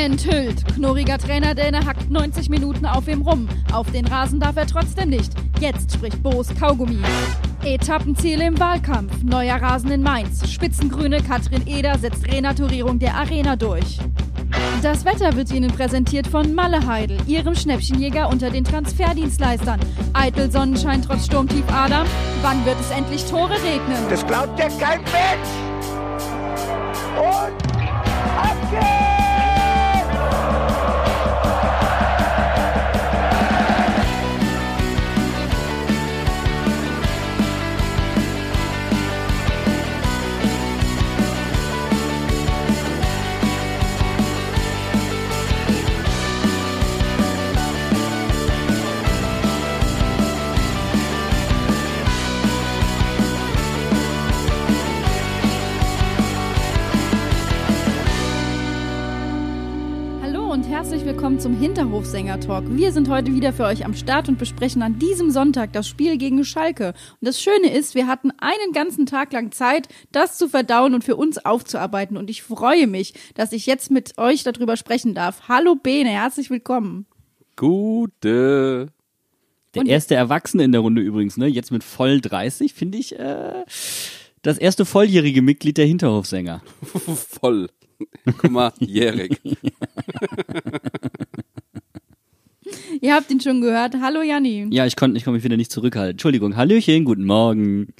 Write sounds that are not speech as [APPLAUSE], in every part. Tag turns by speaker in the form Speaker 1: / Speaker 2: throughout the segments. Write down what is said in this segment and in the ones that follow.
Speaker 1: Enthüllt. Knurriger Trainer Däne hackt 90 Minuten auf ihm rum. Auf den Rasen darf er trotzdem nicht. Jetzt spricht Boos Kaugummi. Etappenziele im Wahlkampf. Neuer Rasen in Mainz. Spitzengrüne Katrin Eder setzt Renaturierung der Arena durch. Das Wetter wird Ihnen präsentiert von Malle Heidel, Ihrem Schnäppchenjäger unter den Transferdienstleistern. Eitel Sonnenschein trotz Sturmtief Adam. Wann wird es endlich Tore regnen?
Speaker 2: Das glaubt ja kein Mensch! Und ab geht's!
Speaker 1: Willkommen zum Hinterhofsänger-Talk. Wir sind heute wieder für euch am Start und besprechen an diesem Sonntag das Spiel gegen Schalke. Und das Schöne ist, wir hatten einen ganzen Tag lang Zeit, das zu verdauen und für uns aufzuarbeiten. Und ich freue mich, dass ich jetzt mit euch darüber sprechen darf. Hallo Bene, herzlich willkommen.
Speaker 3: Gute. Der
Speaker 1: Und-
Speaker 3: erste Erwachsene in der Runde übrigens, ne? Jetzt mit voll 30, finde ich, äh, das erste volljährige Mitglied der Hinterhofsänger. [LAUGHS]
Speaker 4: Voll. Guck mal, [LAUGHS] jährig.
Speaker 1: Ihr habt ihn schon gehört. Hallo Janni.
Speaker 3: Ja, ich konnte ich konnte mich wieder nicht zurückhalten. Entschuldigung, Hallöchen, guten Morgen.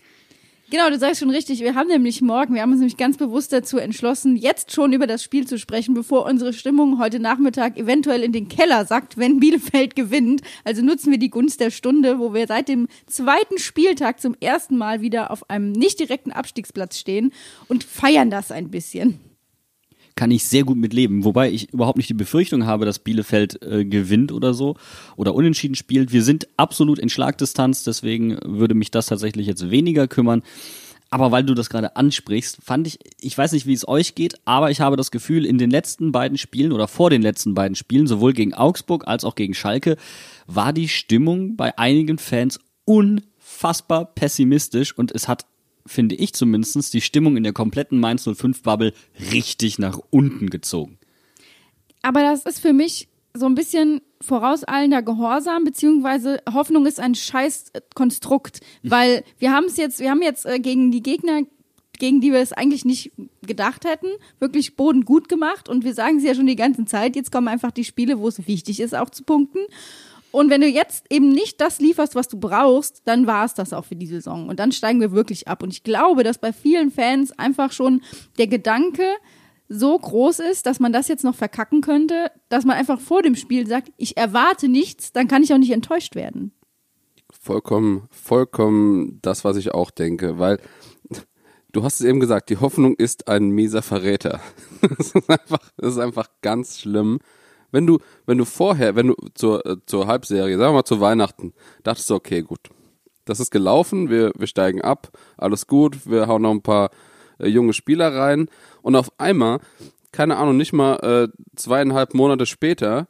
Speaker 1: Genau, du sagst schon richtig. Wir haben nämlich morgen, wir haben uns nämlich ganz bewusst dazu entschlossen, jetzt schon über das Spiel zu sprechen, bevor unsere Stimmung heute Nachmittag eventuell in den Keller sackt, wenn Bielefeld gewinnt. Also nutzen wir die Gunst der Stunde, wo wir seit dem zweiten Spieltag zum ersten Mal wieder auf einem nicht direkten Abstiegsplatz stehen und feiern das ein bisschen.
Speaker 3: Kann ich sehr gut mitleben. Wobei ich überhaupt nicht die Befürchtung habe, dass Bielefeld äh, gewinnt oder so oder unentschieden spielt. Wir sind absolut in Schlagdistanz, deswegen würde mich das tatsächlich jetzt weniger kümmern. Aber weil du das gerade ansprichst, fand ich, ich weiß nicht, wie es euch geht, aber ich habe das Gefühl, in den letzten beiden Spielen oder vor den letzten beiden Spielen, sowohl gegen Augsburg als auch gegen Schalke, war die Stimmung bei einigen Fans unfassbar pessimistisch und es hat, finde ich zumindest, die Stimmung in der kompletten Mainz 05-Bubble richtig nach unten gezogen.
Speaker 1: Aber das ist für mich so ein bisschen vorauseilender Gehorsam, beziehungsweise Hoffnung ist ein scheiß äh, Konstrukt, weil wir haben es jetzt, wir haben jetzt äh, gegen die Gegner, gegen die wir es eigentlich nicht gedacht hätten, wirklich Boden gut gemacht und wir sagen es ja schon die ganze Zeit, jetzt kommen einfach die Spiele, wo es wichtig ist, auch zu punkten. Und wenn du jetzt eben nicht das lieferst, was du brauchst, dann war es das auch für die Saison. Und dann steigen wir wirklich ab. Und ich glaube, dass bei vielen Fans einfach schon der Gedanke so groß ist, dass man das jetzt noch verkacken könnte, dass man einfach vor dem Spiel sagt, ich erwarte nichts, dann kann ich auch nicht enttäuscht werden.
Speaker 4: Vollkommen, vollkommen das, was ich auch denke, weil du hast es eben gesagt, die Hoffnung ist ein mieser Verräter. [LAUGHS] Das ist einfach, das ist einfach ganz schlimm. Wenn du, wenn du vorher, wenn du zur, äh, zur Halbserie, sagen wir mal zu Weihnachten, dachtest du, okay, gut, das ist gelaufen, wir, wir steigen ab, alles gut, wir hauen noch ein paar äh, junge Spieler rein und auf einmal, keine Ahnung, nicht mal äh, zweieinhalb Monate später,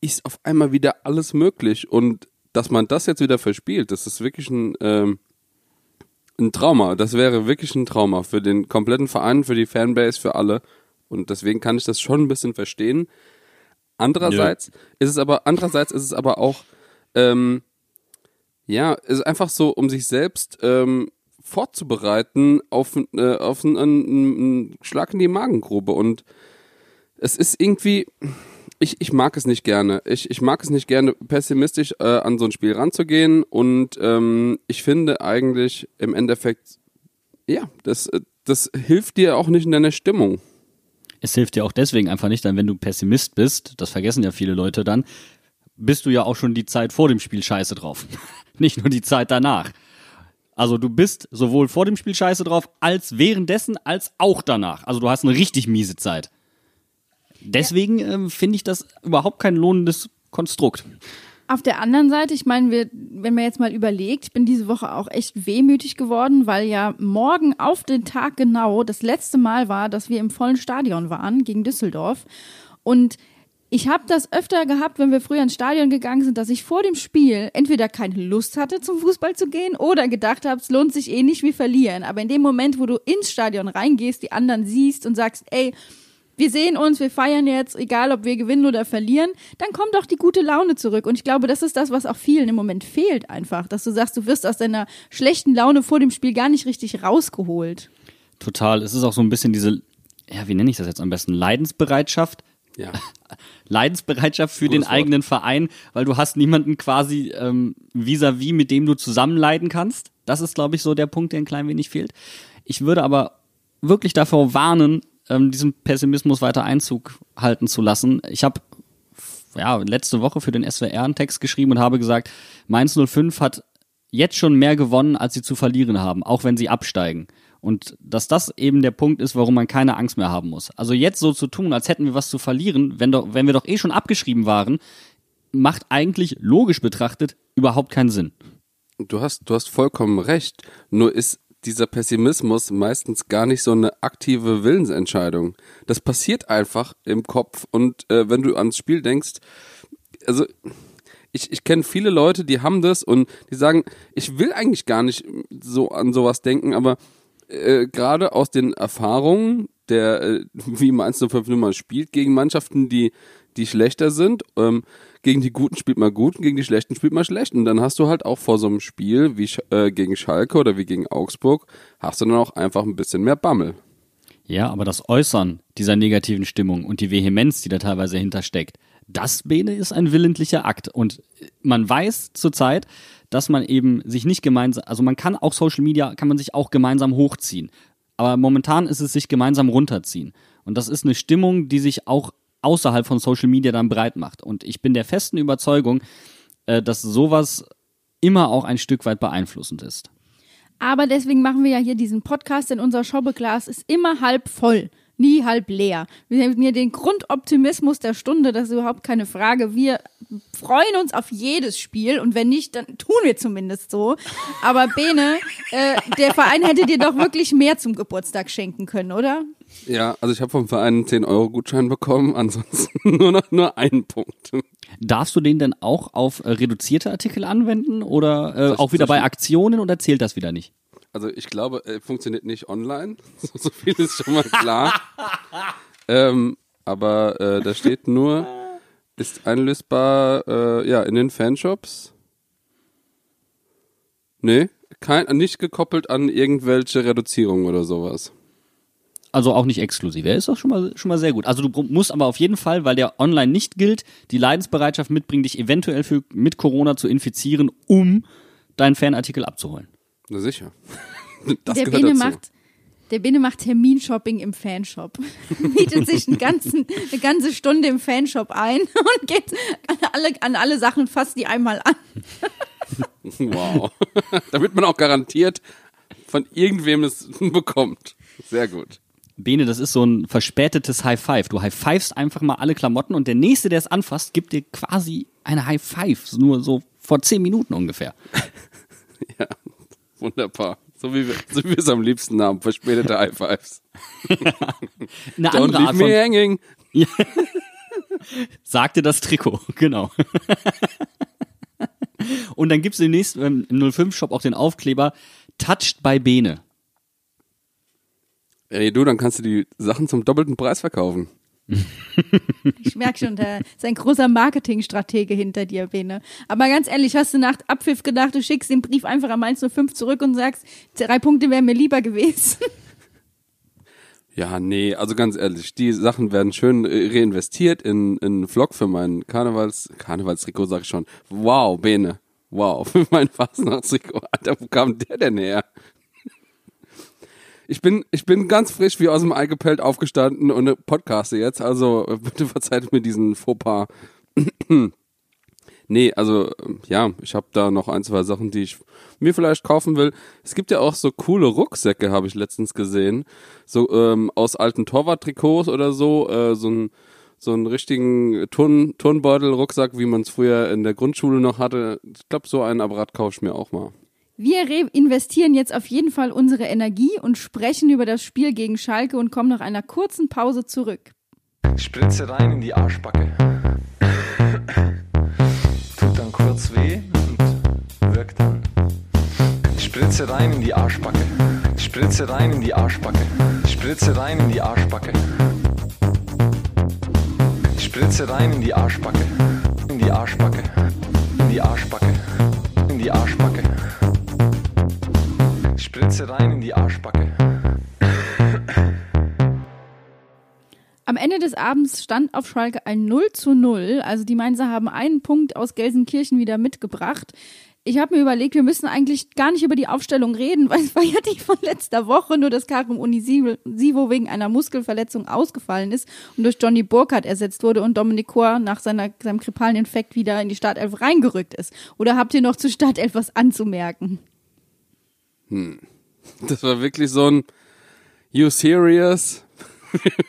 Speaker 4: ist auf einmal wieder alles möglich und dass man das jetzt wieder verspielt, das ist wirklich ein, ähm, ein Trauma. Das wäre wirklich ein Trauma für den kompletten Verein, für die Fanbase, für alle. Und deswegen kann ich das schon ein bisschen verstehen. Andererseits ist es aber, andererseits ist es aber auch, ähm, ja, ist einfach so, um sich selbst ähm, vorzubereiten auf, äh, auf einen, einen, einen Schlag in die Magengrube. Und es ist irgendwie, ich, ich mag es nicht gerne. Ich, ich mag es nicht gerne, pessimistisch äh, an so ein Spiel ranzugehen. Und ähm, ich finde eigentlich im Endeffekt, ja, das, äh, das hilft dir auch nicht in deiner Stimmung.
Speaker 3: Es hilft dir auch deswegen einfach nicht, denn wenn du Pessimist bist, das vergessen ja viele Leute dann, bist du ja auch schon die Zeit vor dem Spiel scheiße drauf. [LAUGHS] nicht nur die Zeit danach. Also du bist sowohl vor dem Spiel scheiße drauf, als währenddessen, als auch danach. Also du hast eine richtig miese Zeit. Deswegen ähm, finde ich das überhaupt kein lohnendes Konstrukt.
Speaker 1: Auf der anderen Seite, ich meine, wir, wenn man jetzt mal überlegt, ich bin diese Woche auch echt wehmütig geworden, weil ja morgen auf den Tag genau das letzte Mal war, dass wir im vollen Stadion waren gegen Düsseldorf. Und ich habe das öfter gehabt, wenn wir früher ins Stadion gegangen sind, dass ich vor dem Spiel entweder keine Lust hatte, zum Fußball zu gehen oder gedacht habe, es lohnt sich eh nicht, wir verlieren. Aber in dem Moment, wo du ins Stadion reingehst, die anderen siehst und sagst, ey, wir sehen uns, wir feiern jetzt, egal ob wir gewinnen oder verlieren, dann kommt doch die gute Laune zurück. Und ich glaube, das ist das, was auch vielen im Moment fehlt einfach, dass du sagst, du wirst aus deiner schlechten Laune vor dem Spiel gar nicht richtig rausgeholt.
Speaker 3: Total. Es ist auch so ein bisschen diese, ja, wie nenne ich das jetzt am besten? Leidensbereitschaft.
Speaker 4: Ja. [LAUGHS]
Speaker 3: Leidensbereitschaft für
Speaker 4: Gutes
Speaker 3: den
Speaker 4: Wort.
Speaker 3: eigenen Verein, weil du hast niemanden quasi ähm, vis-à-vis, mit dem du zusammen leiden kannst. Das ist, glaube ich, so der Punkt, der ein klein wenig fehlt. Ich würde aber wirklich davor warnen, ähm, diesen Pessimismus weiter Einzug halten zu lassen. Ich habe ja, letzte Woche für den SWR einen Text geschrieben und habe gesagt, Mainz 05 hat jetzt schon mehr gewonnen, als sie zu verlieren haben, auch wenn sie absteigen. Und dass das eben der Punkt ist, warum man keine Angst mehr haben muss. Also jetzt so zu tun, als hätten wir was zu verlieren, wenn, doch, wenn wir doch eh schon abgeschrieben waren, macht eigentlich logisch betrachtet überhaupt keinen Sinn.
Speaker 4: Du hast, du hast vollkommen recht. Nur ist dieser Pessimismus meistens gar nicht so eine aktive Willensentscheidung. Das passiert einfach im Kopf und äh, wenn du ans Spiel denkst, also ich, ich kenne viele Leute, die haben das und die sagen, ich will eigentlich gar nicht so an sowas denken, aber äh, gerade aus den Erfahrungen, der, äh, [LAUGHS] wie Mainz 05 nun mal spielt, gegen Mannschaften, die, die schlechter sind, ähm, gegen die Guten spielt man gut und gegen die Schlechten spielt man schlecht. Und dann hast du halt auch vor so einem Spiel wie äh, gegen Schalke oder wie gegen Augsburg, hast du dann auch einfach ein bisschen mehr Bammel.
Speaker 3: Ja, aber das Äußern dieser negativen Stimmung und die Vehemenz, die da teilweise hintersteckt, das, Bene, ist ein willentlicher Akt. Und man weiß zurzeit, dass man eben sich nicht gemeinsam, also man kann auch Social Media, kann man sich auch gemeinsam hochziehen. Aber momentan ist es sich gemeinsam runterziehen. Und das ist eine Stimmung, die sich auch außerhalb von Social Media dann breit macht. Und ich bin der festen Überzeugung, äh, dass sowas immer auch ein Stück weit beeinflussend ist.
Speaker 1: Aber deswegen machen wir ja hier diesen Podcast, denn unser Schobbeglas ist immer halb voll, nie halb leer. Wir haben hier den Grundoptimismus der Stunde, das ist überhaupt keine Frage. Wir freuen uns auf jedes Spiel und wenn nicht, dann tun wir zumindest so. Aber Bene, äh, der Verein hätte dir doch wirklich mehr zum Geburtstag schenken können, oder?
Speaker 4: Ja, also ich habe vom Verein einen 10-Euro-Gutschein bekommen, ansonsten [LAUGHS] nur noch nur einen Punkt.
Speaker 3: Darfst du den denn auch auf äh, reduzierte Artikel anwenden oder äh, auch wieder bei Aktionen oder zählt das wieder nicht?
Speaker 4: Also ich glaube, er funktioniert nicht online. [LAUGHS] So, so viel ist schon mal klar. [LAUGHS] ähm, aber äh, da steht nur, ist einlösbar äh, ja, in den Fanshops. Nee, kein, nicht gekoppelt an irgendwelche Reduzierungen oder sowas.
Speaker 3: Also auch nicht exklusiv. Er ist doch schon mal, schon mal sehr gut. Also du musst aber auf jeden Fall, weil der online nicht gilt, die Leidensbereitschaft mitbringen, dich eventuell für, mit Corona zu infizieren, um deinen Fanartikel abzuholen.
Speaker 4: Na sicher. [LAUGHS] Das
Speaker 1: der Bene
Speaker 4: dazu.
Speaker 1: macht der Bene macht Terminshopping im Fanshop. [LAUGHS] Mietet sich einen ganzen, eine ganze Stunde im Fanshop ein [LAUGHS] und geht an alle, an alle Sachen, fasst die einmal an.
Speaker 4: Wow. Damit man auch garantiert von irgendwem es bekommt. Sehr gut.
Speaker 3: Bene, das ist so ein verspätetes High Five. Du High Fivest einfach mal alle Klamotten und der Nächste, der es anfasst, gibt dir quasi eine High Five. Nur so vor zehn Minuten ungefähr.
Speaker 4: Ja, wunderbar. So wie wir, so wie wir es am liebsten haben. Verspätete High Fives. [LAUGHS]
Speaker 3: Eine
Speaker 4: Don't
Speaker 3: andere
Speaker 4: leave
Speaker 3: Art
Speaker 4: me hanging.
Speaker 3: sagte das Trikot, genau. Und dann gibt's demnächst ähm, im 05-Shop auch den Aufkleber Touched by Bene.
Speaker 4: Ey, du, dann kannst du die Sachen zum doppelten Preis verkaufen. [LAUGHS]
Speaker 1: Ich merke schon, da ist ein großer Marketingstratege hinter dir, Bene. Aber ganz ehrlich, hast du nach Abpfiff gedacht, du schickst den Brief einfach an Mainz 05 zurück und sagst, drei Punkte wären mir lieber gewesen. [LAUGHS]
Speaker 4: Ja, nee, also ganz ehrlich, die Sachen werden schön äh, reinvestiert in, in einen Vlog für mein Karnevals, Karnevalstrikot sag ich schon. Wow, Bene. Wow, [LAUGHS] für mein Fastnachtstrikot. Alter, wo kam der denn her? Ich bin, ich bin ganz frisch wie aus dem Ei gepellt aufgestanden und podcaste jetzt, also äh, bitte [LAUGHS] verzeiht mir diesen Fauxpas. [CLEARS THROAT] Nee, also ähm, ja, ich habe da noch ein, zwei Sachen, die ich mir vielleicht kaufen will. Es gibt ja auch so coole Rucksäcke, habe ich letztens gesehen. So ähm, aus alten Torwart-Trikots oder so, äh, so ein so einen richtigen Turn Turnbeutel-Rucksack, wie man es früher in der Grundschule noch hatte. Ich glaube, so einen Apparat kaufe ich mir auch mal.
Speaker 1: Wir re- investieren jetzt auf jeden Fall unsere Energie und sprechen über das Spiel gegen Schalke und kommen nach einer kurzen Pause zurück.
Speaker 5: Spritze rein in die Arschbacke. Tut dann kurz weh und wirkt dann. Spritze rein in die Arschbacke. Spritze rein in die Arschbacke. Spritze rein in die Arschbacke. Spritze rein in die Arschbacke. In die Arschbacke. In die Arschbacke. In die Arschbacke. Spritze rein in die Arschbacke.
Speaker 1: Am Ende des Abends stand auf Schalke ein 0 zu 0. Also die Mainzer haben einen Punkt aus Gelsenkirchen wieder mitgebracht. Ich habe mir überlegt, wir müssen eigentlich gar nicht über die Aufstellung reden, weil es war ja die von letzter Woche, nur dass Karim Unisivo wegen einer Muskelverletzung ausgefallen ist und durch Johnny Burkhardt ersetzt wurde und Dominik Kor nach seiner, seinem grippalen Infekt wieder in die Startelf reingerückt ist. Oder habt ihr noch zur Startelf was anzumerken? [LAUGHS]
Speaker 4: Das war wirklich so ein You serious? [LAUGHS]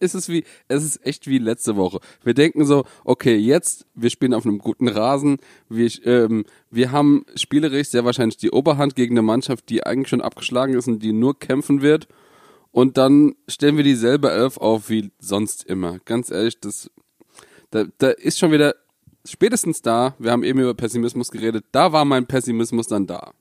Speaker 4: ist es wie, es ist echt wie letzte Woche. Wir denken so, okay, jetzt, wir spielen auf einem guten Rasen, wir, ähm, wir haben spielerisch sehr wahrscheinlich die Oberhand gegen eine Mannschaft, die eigentlich schon abgeschlagen ist und die nur kämpfen wird. Und dann stellen wir dieselbe Elf auf wie sonst immer. Ganz ehrlich, das, da, da ist schon wieder spätestens da, wir haben eben über Pessimismus geredet, da war mein Pessimismus dann da.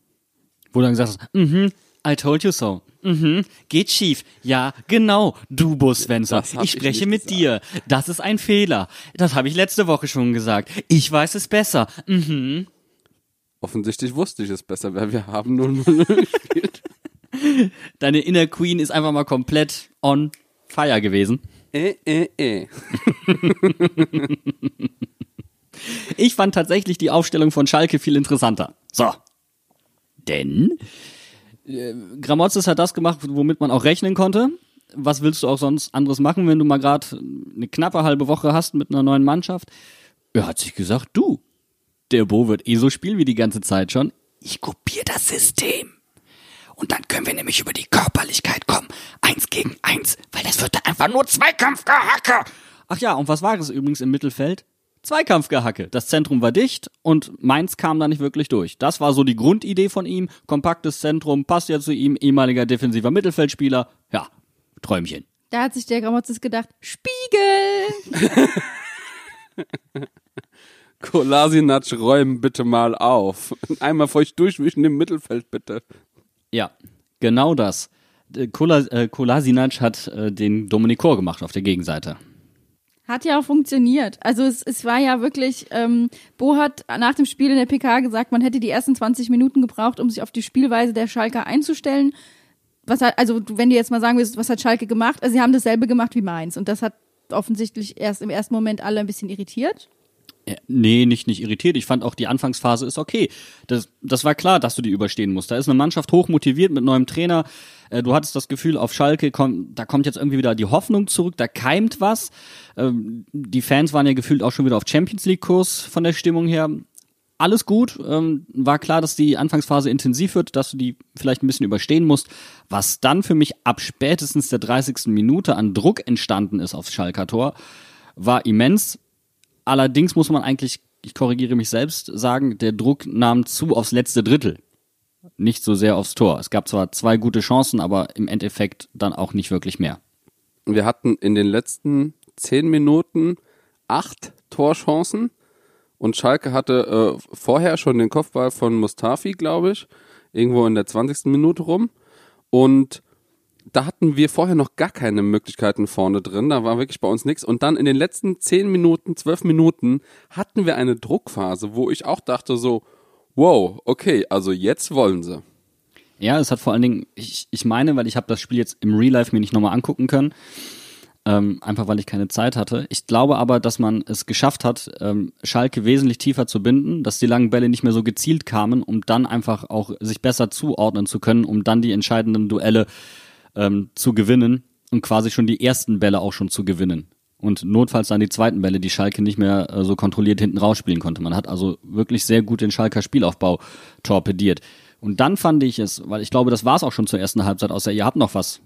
Speaker 3: Wo du dann gesagt hast, mhm, I told you so. Mhm, geht schief. Ja, genau, du
Speaker 4: hab
Speaker 3: Ich
Speaker 4: ich
Speaker 3: spreche
Speaker 4: nicht
Speaker 3: mit dir. Das ist ein Fehler. Das habe ich letzte Woche schon gesagt. Ich weiß es besser. Mhm.
Speaker 4: Offensichtlich wusste ich es besser, weil wir haben 0-0 gespielt. [LAUGHS]
Speaker 3: Deine Inner Queen ist einfach mal komplett on fire gewesen.
Speaker 4: Äh, äh, äh.
Speaker 3: Ich fand tatsächlich die Aufstellung von Schalke viel interessanter. So. Denn äh, Gramotzes hat das gemacht, womit man auch rechnen konnte. Was willst du auch sonst anderes machen, wenn du mal gerade eine knappe halbe Woche hast mit einer neuen Mannschaft? Er hat sich gesagt, du, der Bo wird eh so spielen wie die ganze Zeit schon. Ich kopiere das System. Und dann können wir nämlich über die Körperlichkeit kommen. Eins gegen eins, weil das wird dann einfach nur Zweikampfgehacke. Ach ja, und was war es übrigens im Mittelfeld? Zweikampfgehacke. Das Zentrum war dicht und Mainz kam da nicht wirklich durch. Das war so die Grundidee von ihm. Kompaktes Zentrum, passt ja zu ihm, ehemaliger defensiver Mittelfeldspieler. Ja, Träumchen.
Speaker 1: Da hat sich der Gramotzes gedacht, Spiegel! [LAUGHS]
Speaker 4: Kolasinac, räumen bitte mal auf. [LAUGHS] Einmal feucht durchwischen im Mittelfeld, bitte.
Speaker 3: Ja, genau das. Äh, äh, Kolasinac hat äh, den Dominikor gemacht auf der Gegenseite.
Speaker 1: Hat ja auch funktioniert. Also es, es war ja wirklich, ähm, Bo hat nach dem Spiel in der PK gesagt, man hätte die ersten 20 Minuten gebraucht, um sich auf die Spielweise der Schalker einzustellen. Was hat, also wenn du jetzt mal sagen willst, was hat Schalke gemacht? Also sie haben dasselbe gemacht wie Mainz und das hat offensichtlich erst im ersten Moment alle ein bisschen irritiert.
Speaker 3: Ja, nee, nicht, nicht irritiert. Ich fand auch die Anfangsphase ist okay. Das, das war klar, dass du die überstehen musst. Da ist eine Mannschaft hoch motiviert mit neuem Trainer. Äh, Du hattest das Gefühl, auf Schalke kommt, da kommt jetzt irgendwie wieder die Hoffnung zurück, da keimt was. Ähm, Die Fans waren ja gefühlt auch schon wieder auf Champions League Kurs von der Stimmung her. Alles gut. Ähm, War klar, dass die Anfangsphase intensiv wird, dass du die vielleicht ein bisschen überstehen musst. Was dann für mich ab spätestens der 30. Minute an Druck entstanden ist aufs Schalker Tor, war immens. Allerdings muss man eigentlich, ich korrigiere mich selbst, sagen, der Druck nahm zu aufs letzte Drittel. Nicht so sehr aufs Tor. Es gab zwar zwei gute Chancen, aber im Endeffekt dann auch nicht wirklich mehr.
Speaker 4: Wir hatten in den letzten zehn Minuten acht Torchancen und Schalke hatte äh, vorher schon den Kopfball von Mustafi, glaube ich, irgendwo in der 20. Minute rum. Und da hatten wir vorher noch gar keine Möglichkeiten vorne drin. Da war wirklich bei uns nichts. Und dann in den letzten zehn Minuten, zwölf Minuten hatten wir eine Druckphase, wo ich auch dachte so, wow, okay, also jetzt wollen sie.
Speaker 3: Ja, es hat vor allen Dingen, ich, ich meine, weil ich habe das Spiel jetzt im Real Life mir nicht nochmal angucken können, ähm, einfach weil ich keine Zeit hatte. Ich glaube aber, dass man es geschafft hat, ähm, Schalke wesentlich tiefer zu binden, dass die langen Bälle nicht mehr so gezielt kamen, um dann einfach auch sich besser zuordnen zu können, um dann die entscheidenden Duelle ähm, zu gewinnen und quasi schon die ersten Bälle auch schon zu gewinnen. Und notfalls dann die zweiten Bälle, die Schalke nicht mehr äh, so kontrolliert hinten rausspielen konnte. Man hat also wirklich sehr gut den Schalker Spielaufbau torpediert. Und dann fand ich es, weil ich glaube, das war es auch schon zur ersten Halbzeit, außer ihr habt noch was.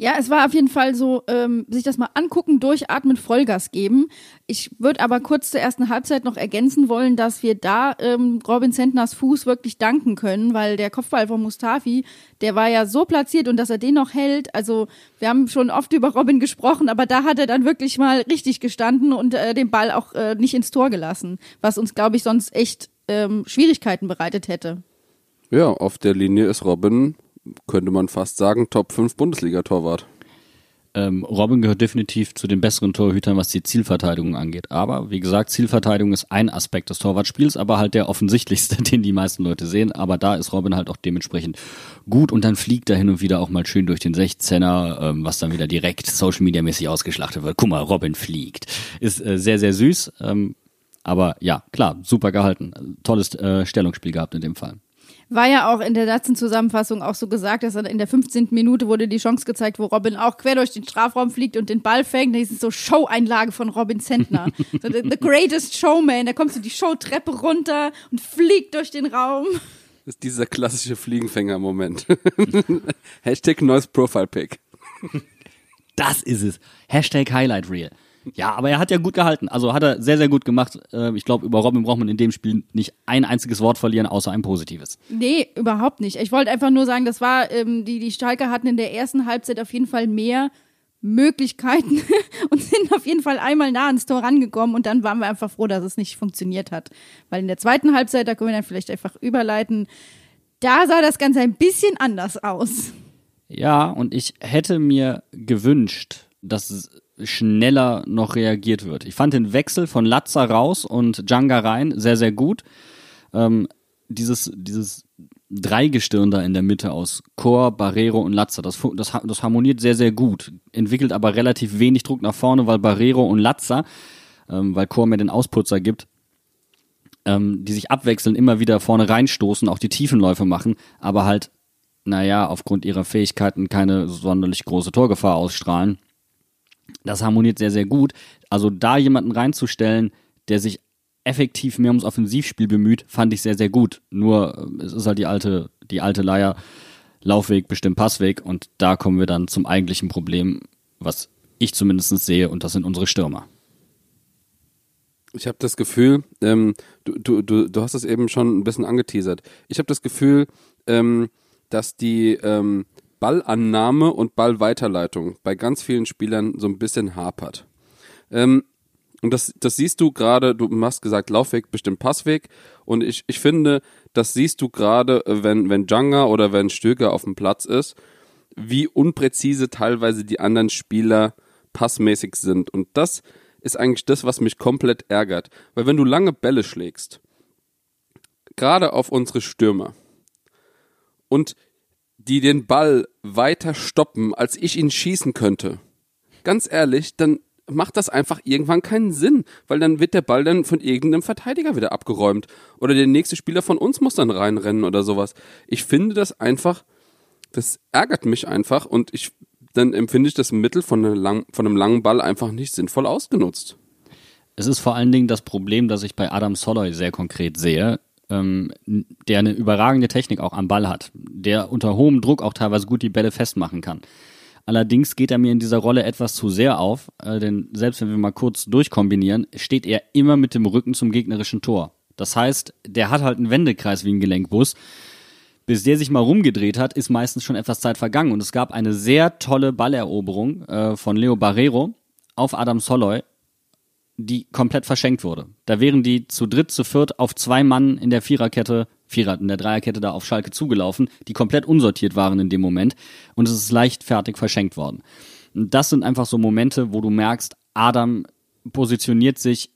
Speaker 1: Ja, es war auf jeden Fall so, ähm, sich das mal angucken, durchatmen, Vollgas geben. Ich würde aber kurz zur ersten Halbzeit noch ergänzen wollen, dass wir da ähm, Robin Zentners Fuß wirklich danken können, weil der Kopfball von Mustafi, der war ja so platziert und dass er den noch hält. Also wir haben schon oft über Robin gesprochen, aber da hat er dann wirklich mal richtig gestanden und äh, den Ball auch äh, nicht ins Tor gelassen, was uns, glaube ich, sonst echt ähm, Schwierigkeiten bereitet hätte.
Speaker 4: Ja, auf der Linie ist Robin, könnte man fast sagen, Top 5 Bundesliga-Torwart.
Speaker 3: ähm, Robin gehört definitiv zu den besseren Torhütern, was die Zielverteidigung angeht. Aber wie gesagt, Zielverteidigung ist ein Aspekt des Torwartspiels, aber halt der offensichtlichste, [LAUGHS] den die meisten Leute sehen. Aber da ist Robin halt auch dementsprechend gut und dann fliegt er hin und wieder auch mal schön durch den 16er, ähm, was dann wieder direkt Social Media mäßig ausgeschlachtet wird. Guck mal, Robin fliegt. Ist äh, sehr, sehr süß. Ähm, aber ja, klar, super gehalten. Tolles äh, Stellungsspiel gehabt in dem Fall.
Speaker 1: War ja auch in der letzten Zusammenfassung auch so gesagt, dass in der 15. Minute wurde die Chance gezeigt, wo Robin auch quer durch den Strafraum fliegt und den Ball fängt. Das ist so Show-Einlage von Robin Zentner. [LAUGHS] so the, the greatest showman. Da kommst du die Showtreppe runter und fliegt durch den Raum.
Speaker 4: Das ist dieser klassische Fliegenfänger-Moment. [LAUGHS] Hashtag neues Profile-Pick.
Speaker 3: Das ist es. Hashtag Highlight Reel. Ja, aber er hat ja gut gehalten. Also hat er sehr, sehr gut gemacht. Äh, Ich glaube, über Robin braucht man in dem Spiel nicht ein einziges Wort verlieren, außer ein positives.
Speaker 1: Nee, überhaupt nicht. Ich wollte einfach nur sagen, das war, ähm, die, die Schalker hatten in der ersten Halbzeit auf jeden Fall mehr Möglichkeiten [LAUGHS] und sind auf jeden Fall einmal nah ans Tor rangekommen und dann waren wir einfach froh, dass es nicht funktioniert hat. Weil in der zweiten Halbzeit, da können wir dann vielleicht einfach überleiten, da sah das Ganze ein bisschen anders aus.
Speaker 3: Ja, und ich hätte mir gewünscht, dass es schneller noch reagiert wird. Ich fand den Wechsel von Latza raus und Djanga rein sehr, sehr gut. Ähm, dieses, dieses Dreigestirn da in der Mitte aus Chor, Barrero und Latza, das, das, das harmoniert sehr, sehr gut. Entwickelt aber relativ wenig Druck nach vorne, weil Barrero und Latza, ähm, weil Chor mehr den Ausputzer gibt, ähm, die sich abwechseln, immer wieder vorne reinstoßen, auch die Tiefenläufe machen, aber halt, naja, aufgrund ihrer Fähigkeiten keine sonderlich große Torgefahr ausstrahlen. Das harmoniert sehr, sehr gut. Also da jemanden reinzustellen, der sich effektiv mehr ums Offensivspiel bemüht, fand ich sehr, sehr gut. Nur äh, es ist halt die alte, die alte Leier, Laufweg bestimmt Passweg und da kommen wir dann zum eigentlichen Problem, was ich zumindest sehe und das sind unsere Stürmer.
Speaker 4: Ich habe das Gefühl, ähm, du, du, du, du hast es eben schon ein bisschen angeteasert. Ich habe das Gefühl, ähm, dass die ähm, Ballannahme und Ballweiterleitung bei ganz vielen Spielern so ein bisschen hapert. Ähm, und das, das siehst du gerade, du hast gesagt, Laufweg bestimmt Passweg. Und ich, ich finde, das siehst du gerade, äh, wenn, wenn Djanga oder wenn Stöger auf dem Platz ist, wie unpräzise teilweise die anderen Spieler passmäßig sind. Und das ist eigentlich das, was mich komplett ärgert. Weil wenn du lange Bälle schlägst, gerade auf unsere Stürmer, und die den Ball weiter stoppen, als ich ihn schießen könnte, ganz ehrlich, dann macht das einfach irgendwann keinen Sinn, weil dann wird der Ball dann von irgendeinem Verteidiger wieder abgeräumt oder der nächste Spieler von uns muss dann reinrennen oder sowas. Ich finde das einfach, das ärgert mich einfach und ich dann empfinde ich das Mittel von, einer lang, von einem langen Ball einfach nicht sinnvoll ausgenutzt.
Speaker 3: Es ist vor allen Dingen das Problem, das ich bei Adam Soloy sehr konkret sehe, ähm, der eine überragende Technik auch am Ball hat, der unter hohem Druck auch teilweise gut die Bälle festmachen kann. Allerdings geht er mir in dieser Rolle etwas zu sehr auf, äh, denn selbst wenn wir mal kurz durchkombinieren, steht er immer mit dem Rücken zum gegnerischen Tor. Das heißt, der hat halt einen Wendekreis wie ein Gelenkbus. Bis der sich mal rumgedreht hat, ist meistens schon etwas Zeit vergangen. Und es gab eine sehr tolle Balleroberung äh, von Leo Barrero auf Adam Soloy, die komplett verschenkt wurde. Da wären die zu dritt, zu viert auf zwei Mann in der Viererkette, Vierer, in der Dreierkette da auf Schalke zugelaufen, die komplett unsortiert waren in dem Moment und es ist leichtfertig verschenkt worden. Und das sind einfach so Momente, wo du merkst, Adam positioniert sich,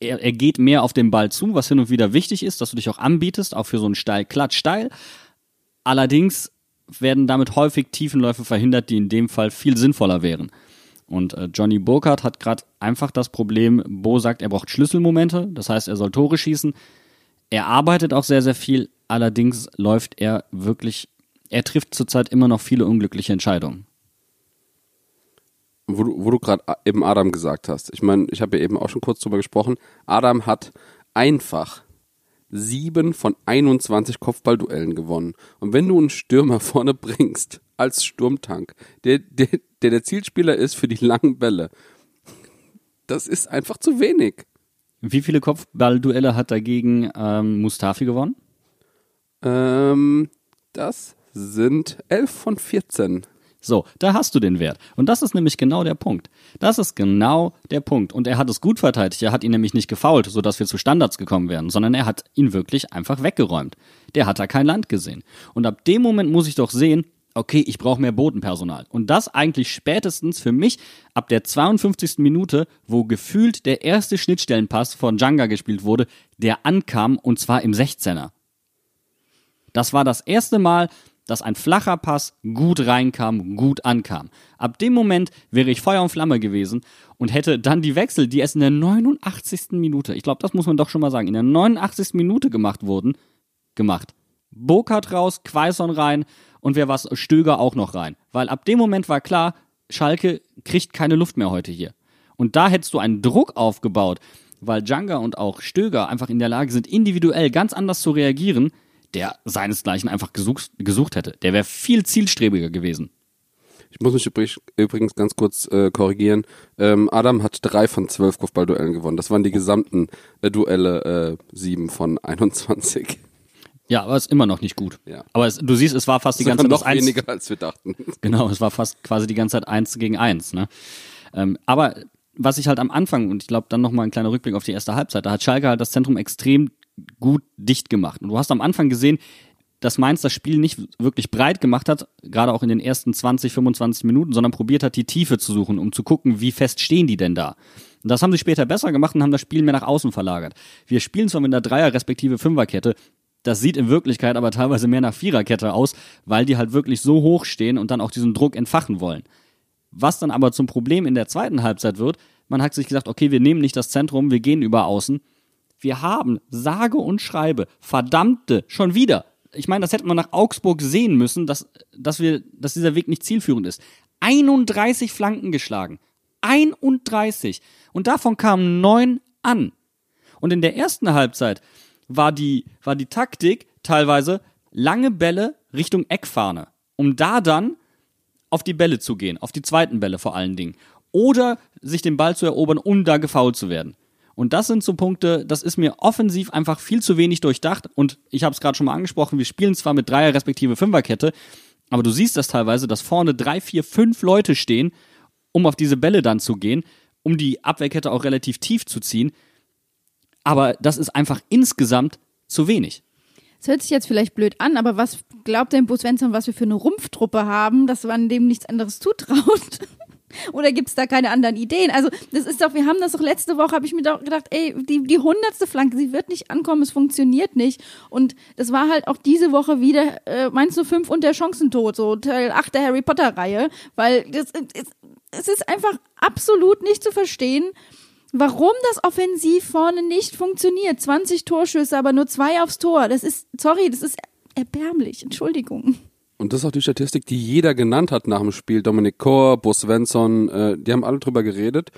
Speaker 3: er, er geht mehr auf den Ball zu, was hin und wieder wichtig ist, dass du dich auch anbietest, auch für so einen steil, klatsch steil. Allerdings werden damit häufig Tiefenläufe verhindert, die in dem Fall viel sinnvoller wären. Und äh, Johnny Burkhardt hat gerade einfach das Problem, Bo sagt, er braucht Schlüsselmomente, das heißt, er soll Tore schießen. Er arbeitet auch sehr, sehr viel, allerdings läuft er wirklich, er trifft zurzeit immer noch viele unglückliche Entscheidungen.
Speaker 4: Wo du, wo du gerade eben Adam gesagt hast. Ich meine, ich habe ja eben auch schon kurz drüber gesprochen. Adam hat einfach sieben von 21 Kopfballduellen gewonnen. Und wenn du einen Stürmer [LAUGHS] vorne bringst, als Sturmtank, der der, der, der Zielspieler ist für die langen Bälle, das ist einfach zu wenig.
Speaker 3: Wie viele Kopfballduelle hat dagegen ähm, Mustafi gewonnen?
Speaker 4: Ähm, das sind 11 von 14.
Speaker 3: So, da hast du den Wert. Und das ist nämlich genau der Punkt. Das ist genau der Punkt. Und er hat es gut verteidigt. Er hat ihn nämlich nicht gefault, sodass wir zu Standards gekommen wären, sondern er hat ihn wirklich einfach weggeräumt. Der hat da kein Land gesehen. Und ab dem Moment muss ich doch sehen, okay, ich brauche mehr Bodenpersonal. Und das eigentlich spätestens für mich ab der 52. Minute, wo gefühlt der erste Schnittstellenpass von Djanga gespielt wurde, der ankam und zwar im 16er. Das war das erste Mal, dass ein flacher Pass gut reinkam, gut ankam. Ab dem Moment wäre ich Feuer und Flamme gewesen und hätte dann die Wechsel, die erst in der 89. Minute, ich glaube, das muss man doch schon mal sagen, in der 89. Minute gemacht wurden, gemacht. Burkhardt raus, Quaison rein und wer was, Stöger auch noch rein. Weil ab dem Moment war klar, Schalke kriegt keine Luft mehr heute hier. Und da hättest du einen Druck aufgebaut, weil Djanga und auch Stöger einfach in der Lage sind, individuell ganz anders zu reagieren, der seinesgleichen einfach gesucht, gesucht hätte. Der wäre viel zielstrebiger gewesen.
Speaker 4: Ich muss mich übrig, übrigens ganz kurz äh, korrigieren. Ähm, Adam hat drei von zwölf Kopfballduellen gewonnen. Das waren die gesamten äh, Duelle, äh, sieben von 21.
Speaker 3: Ja, aber ist immer noch nicht gut.
Speaker 4: Ja.
Speaker 3: Aber es, du siehst, es war fast die ganze Zeit
Speaker 4: noch
Speaker 3: Eins-
Speaker 4: weniger, als wir dachten. [LAUGHS]
Speaker 3: Genau, es war fast quasi die ganze Zeit eins gegen eins. Ne? Ähm, aber was ich halt am Anfang, und ich glaube dann nochmal ein kleiner Rückblick auf die erste Halbzeit, da hat Schalke halt das Zentrum extrem gut dicht gemacht. Und du hast am Anfang gesehen, dass Mainz das Spiel nicht wirklich breit gemacht hat, gerade auch in den ersten 20, 25 Minuten, sondern probiert hat, die Tiefe zu suchen, um zu gucken, wie fest stehen die denn da. Und das haben sie später besser gemacht und haben das Spiel mehr nach außen verlagert. Wir spielen zwar mit einer Dreier- respektive Fünferkette, das sieht in Wirklichkeit aber teilweise mehr nach Viererkette aus, weil die halt wirklich so hoch stehen und dann auch diesen Druck entfachen wollen. Was dann aber zum Problem in der zweiten Halbzeit wird, man hat sich gesagt, okay, wir nehmen nicht das Zentrum, wir gehen über außen. Wir haben, sage und schreibe, verdammte, schon wieder. Ich meine, das hätte man nach Augsburg sehen müssen, dass, dass, wir, dass dieser Weg nicht zielführend ist. 31 Flanken geschlagen. 31. Und davon kamen neun an. Und in der ersten Halbzeit war die, war die Taktik teilweise lange Bälle Richtung Eckfahne, um da dann auf die Bälle zu gehen, auf die zweiten Bälle vor allen Dingen. Oder sich den Ball zu erobern, um da gefoult zu werden. Und das sind so Punkte, das ist mir offensiv einfach viel zu wenig durchdacht. Und ich habe es gerade schon mal angesprochen, wir spielen zwar mit Dreier respektive Fünferkette, aber du siehst das teilweise, dass vorne drei, vier, fünf Leute stehen, um auf diese Bälle dann zu gehen, um die Abwehrkette auch relativ tief zu ziehen. Aber das ist einfach insgesamt zu wenig.
Speaker 1: Es hört sich jetzt vielleicht blöd an, aber was glaubt denn Bo Svensson, was wir für eine Rumpftruppe haben, dass man dem nichts anderes zutraut? [LAUGHS] Oder gibt es da keine anderen Ideen? Also, das ist doch, wir haben das doch letzte Woche, habe ich mir doch gedacht, ey, die, die hundertste Flanke, sie wird nicht ankommen, es funktioniert nicht. Und das war halt auch diese Woche wieder äh, Mainz 05 und der Chancentod, so Teil 8 der Harry Potter-Reihe, weil das, es, es ist einfach absolut nicht zu verstehen, warum das offensiv vorne nicht funktioniert. 20 Torschüsse, aber nur zwei aufs Tor. Das ist, sorry, das ist erbärmlich. Entschuldigung.
Speaker 4: Und das ist auch die Statistik, die jeder genannt hat nach dem Spiel. Dominik Kor, Bo Svensson, äh, die haben alle drüber geredet.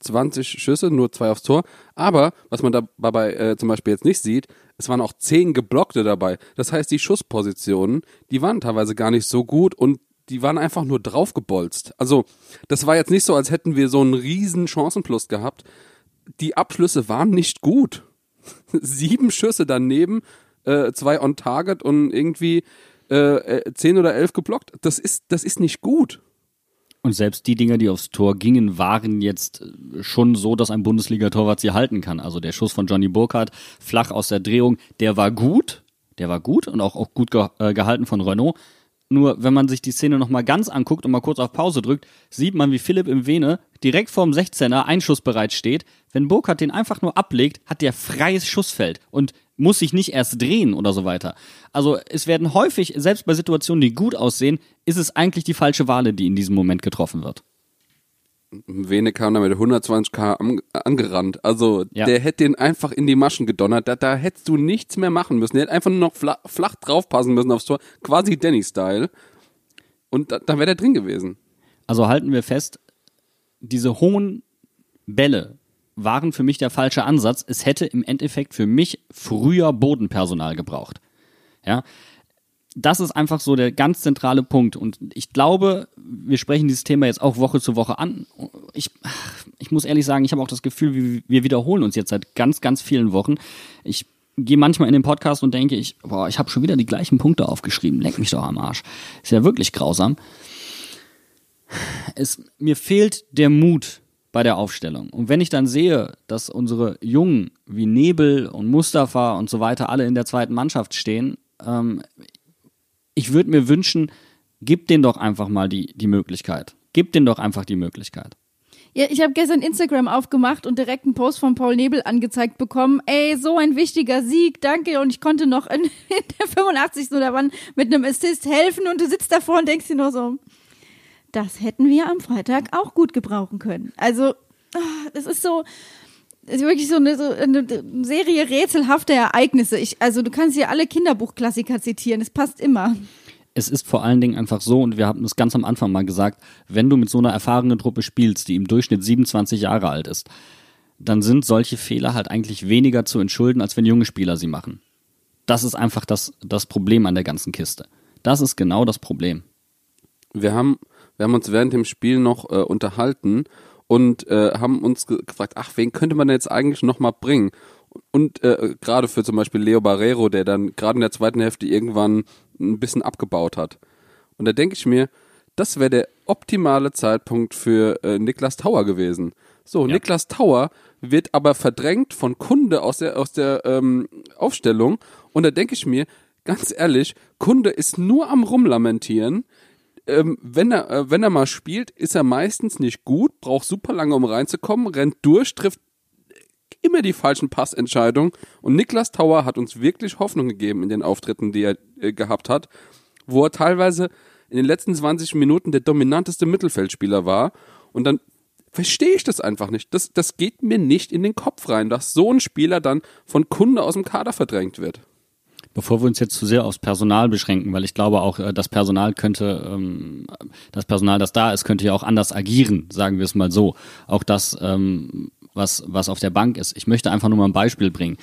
Speaker 4: 20 Schüsse, nur zwei aufs Tor. Aber, was man dabei äh, zum Beispiel jetzt nicht sieht, es waren auch 10 geblockte dabei. Das heißt, die Schusspositionen, die waren teilweise gar nicht so gut und die waren einfach nur draufgebolzt. Also, das war jetzt nicht so, als hätten wir so einen riesen Chancenplus gehabt. Die Abschlüsse waren nicht gut. [LAUGHS] Sieben Schüsse daneben, äh, zwei on target und irgendwie äh, äh, zehn oder elf geblockt. Das ist, das ist nicht gut.
Speaker 3: Und selbst die Dinger, die aufs Tor gingen, waren jetzt äh, schon so, dass ein Bundesliga-Torwart sie halten kann. Also der Schuss von Johnny Burkhardt, flach aus der Drehung, der war gut, der war gut und auch, auch gut ge äh, gehalten von Renault. Nur wenn man sich die Szene nochmal ganz anguckt und mal kurz auf Pause drückt, sieht man, wie Philipp im Vene direkt vorm 16er einschussbereit steht. Wenn Burkhardt den einfach nur ablegt, hat der freies Schussfeld und muss sich nicht erst drehen oder so weiter. Also es werden häufig, selbst bei Situationen, die gut aussehen, ist es eigentlich die falsche Wahl, die in diesem Moment getroffen wird.
Speaker 4: Vene kam da mit 120 k angerannt. Also
Speaker 3: Ja.
Speaker 4: der hätte den einfach in die Maschen gedonnert. Da, da hättest du nichts mehr machen müssen. Der hätte einfach nur noch flach, flach draufpassen müssen aufs Tor. Quasi Danny-Style. Und da, dann wäre der drin gewesen.
Speaker 3: Also halten wir fest, diese hohen Bälle waren für mich der falsche Ansatz. Es hätte im Endeffekt für mich früher Bodenpersonal gebraucht. Ja. Das ist einfach so der ganz zentrale Punkt. Und ich glaube, wir sprechen dieses Thema jetzt auch Woche zu Woche an. Ich, ich muss ehrlich sagen, ich habe auch das Gefühl, wir, wiederholen uns jetzt seit ganz, ganz vielen Wochen. Ich gehe manchmal in den Podcast und denke, ich, boah, ich habe schon wieder die gleichen Punkte aufgeschrieben. Leck mich doch am Arsch. Ist ja wirklich grausam es, mir fehlt der Mut bei der Aufstellung. Und wenn ich dann sehe, dass unsere Jungen wie Nebel und Mustafa und so weiter alle in der zweiten Mannschaft stehen, ähm, ich würde mir wünschen, Gib denen doch einfach mal die, die Möglichkeit. Gib denen doch einfach die Möglichkeit.
Speaker 1: Ja, ich habe gestern Instagram aufgemacht und direkt einen Post von Paul Nebel angezeigt bekommen. Ey, so ein wichtiger Sieg, danke. Und ich konnte noch in, [LAUGHS] in der 85. oder wann mit einem Assist helfen und du sitzt davor und denkst dir nur so, das hätten wir am Freitag auch gut gebrauchen können. Also, ah, das ist so, ist wirklich so eine, so eine Serie rätselhafter Ereignisse. Ich, also du kannst hier alle Kinderbuchklassiker zitieren, es passt immer.
Speaker 3: Es ist vor allen Dingen einfach so, und wir haben das ganz am Anfang mal gesagt, wenn du mit so einer erfahrenen Truppe spielst, die im Durchschnitt 27 Jahre alt ist, dann sind solche Fehler halt eigentlich weniger zu entschulden, als wenn junge Spieler sie machen. Das ist einfach das, das Problem an der ganzen Kiste. Das ist genau das Problem.
Speaker 4: Wir haben, wir haben uns während dem Spiel noch äh, unterhalten und äh, haben uns ge gefragt, ach, wen könnte man denn jetzt eigentlich noch mal bringen? Und äh, gerade für zum Beispiel Leo Barrero, der dann gerade in der zweiten Hälfte irgendwann ein bisschen abgebaut hat. Und da denke ich mir, das wäre der optimale Zeitpunkt für äh, Niklas Tauer gewesen. So,
Speaker 3: Ja.
Speaker 4: Niklas Tauer wird aber verdrängt von Kunde aus der, aus der ähm, Aufstellung. Und da denke ich mir, ganz ehrlich, Kunde ist nur am Rumlamentieren. Ähm, wenn, er, äh, wenn er mal spielt, ist er meistens nicht gut, braucht super lange, um reinzukommen, rennt durch, trifft immer die falschen Passentscheidungen. Und Niklas Tauer hat uns wirklich Hoffnung gegeben in den Auftritten, die er äh, gehabt hat, wo er teilweise in den letzten 20 Minuten der dominanteste Mittelfeldspieler war. Und dann verstehe ich das einfach nicht. Das, das geht mir nicht in den Kopf rein, dass so ein Spieler dann von Kunde aus dem Kader verdrängt wird.
Speaker 3: Bevor wir uns jetzt zu sehr aufs Personal beschränken, weil ich glaube auch, äh, das Personal könnte, ähm, das Personal, das da ist, könnte ja auch anders agieren, sagen wir es mal so. Auch das, ähm, was, was auf der Bank ist. Ich möchte einfach nur mal ein Beispiel bringen.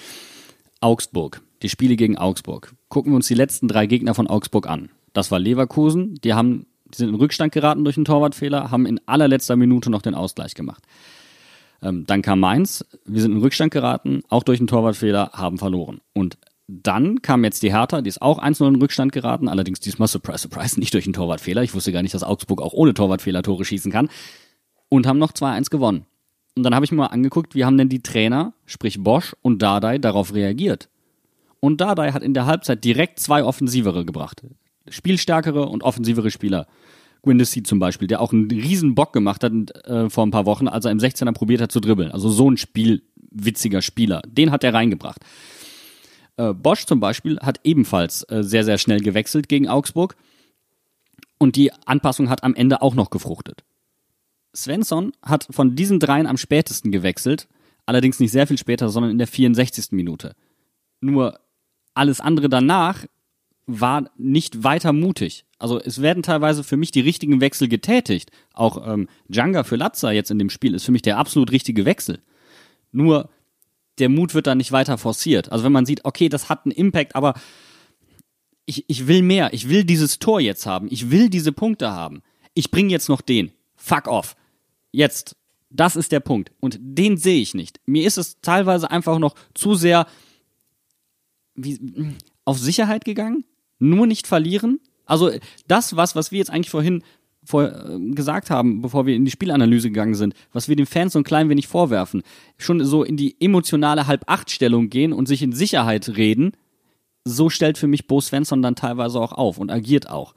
Speaker 3: Augsburg, die Spiele gegen Augsburg. Gucken wir uns die letzten drei Gegner von Augsburg an. Das war Leverkusen, die haben, die sind in Rückstand geraten durch einen Torwartfehler, haben in allerletzter Minute noch den Ausgleich gemacht. Ähm, dann kam Mainz, wir sind in Rückstand geraten, auch durch einen Torwartfehler, haben verloren. Und dann kam jetzt die Hertha, die ist auch 1-0 in Rückstand geraten, allerdings diesmal Surprise, Surprise, nicht durch einen Torwartfehler. Ich wusste gar nicht, dass Augsburg auch ohne Torwartfehler Tore schießen kann. Und haben noch 2-1 gewonnen. Und dann habe ich mir mal angeguckt, wie haben denn die Trainer, sprich Bosch und Dardai, darauf reagiert. Und Dardai hat in der Halbzeit direkt zwei offensivere gebracht. Spielstärkere und offensivere Spieler. Guindesi zum Beispiel, der auch einen riesen Bock gemacht hat äh, vor ein paar Wochen, als er im 16er probiert hat zu dribbeln. Also so ein spielwitziger Spieler. Den hat er reingebracht. Äh, Bosch zum Beispiel hat ebenfalls äh, sehr, sehr schnell gewechselt gegen Augsburg. Und die Anpassung hat am Ende auch noch gefruchtet. Svensson hat von diesen dreien am spätesten gewechselt, allerdings nicht sehr viel später, sondern in der 64. Minute. Nur alles andere danach war nicht weiter mutig. Also es werden teilweise für mich die richtigen Wechsel getätigt. Auch ähm, Djanga für Lazza jetzt in dem Spiel ist für mich der absolut richtige Wechsel. Nur der Mut wird dann nicht weiter forciert. Also wenn man sieht, okay, das hat einen Impact, aber ich, ich will mehr. Ich will dieses Tor jetzt haben. Ich will diese Punkte haben. Ich bringe jetzt noch den. Fuck off. Jetzt. Das ist der Punkt. Und den sehe ich nicht. Mir ist es teilweise einfach noch zu sehr wie, auf Sicherheit gegangen. Nur nicht verlieren. Also das, was, was wir jetzt eigentlich vorhin vor, äh, gesagt haben, bevor wir in die Spielanalyse gegangen sind, was wir den Fans so ein klein wenig vorwerfen, schon so in die emotionale Halb-Acht-Stellung gehen und sich in Sicherheit reden, so stellt für mich Bo Svensson dann teilweise auch auf und agiert auch.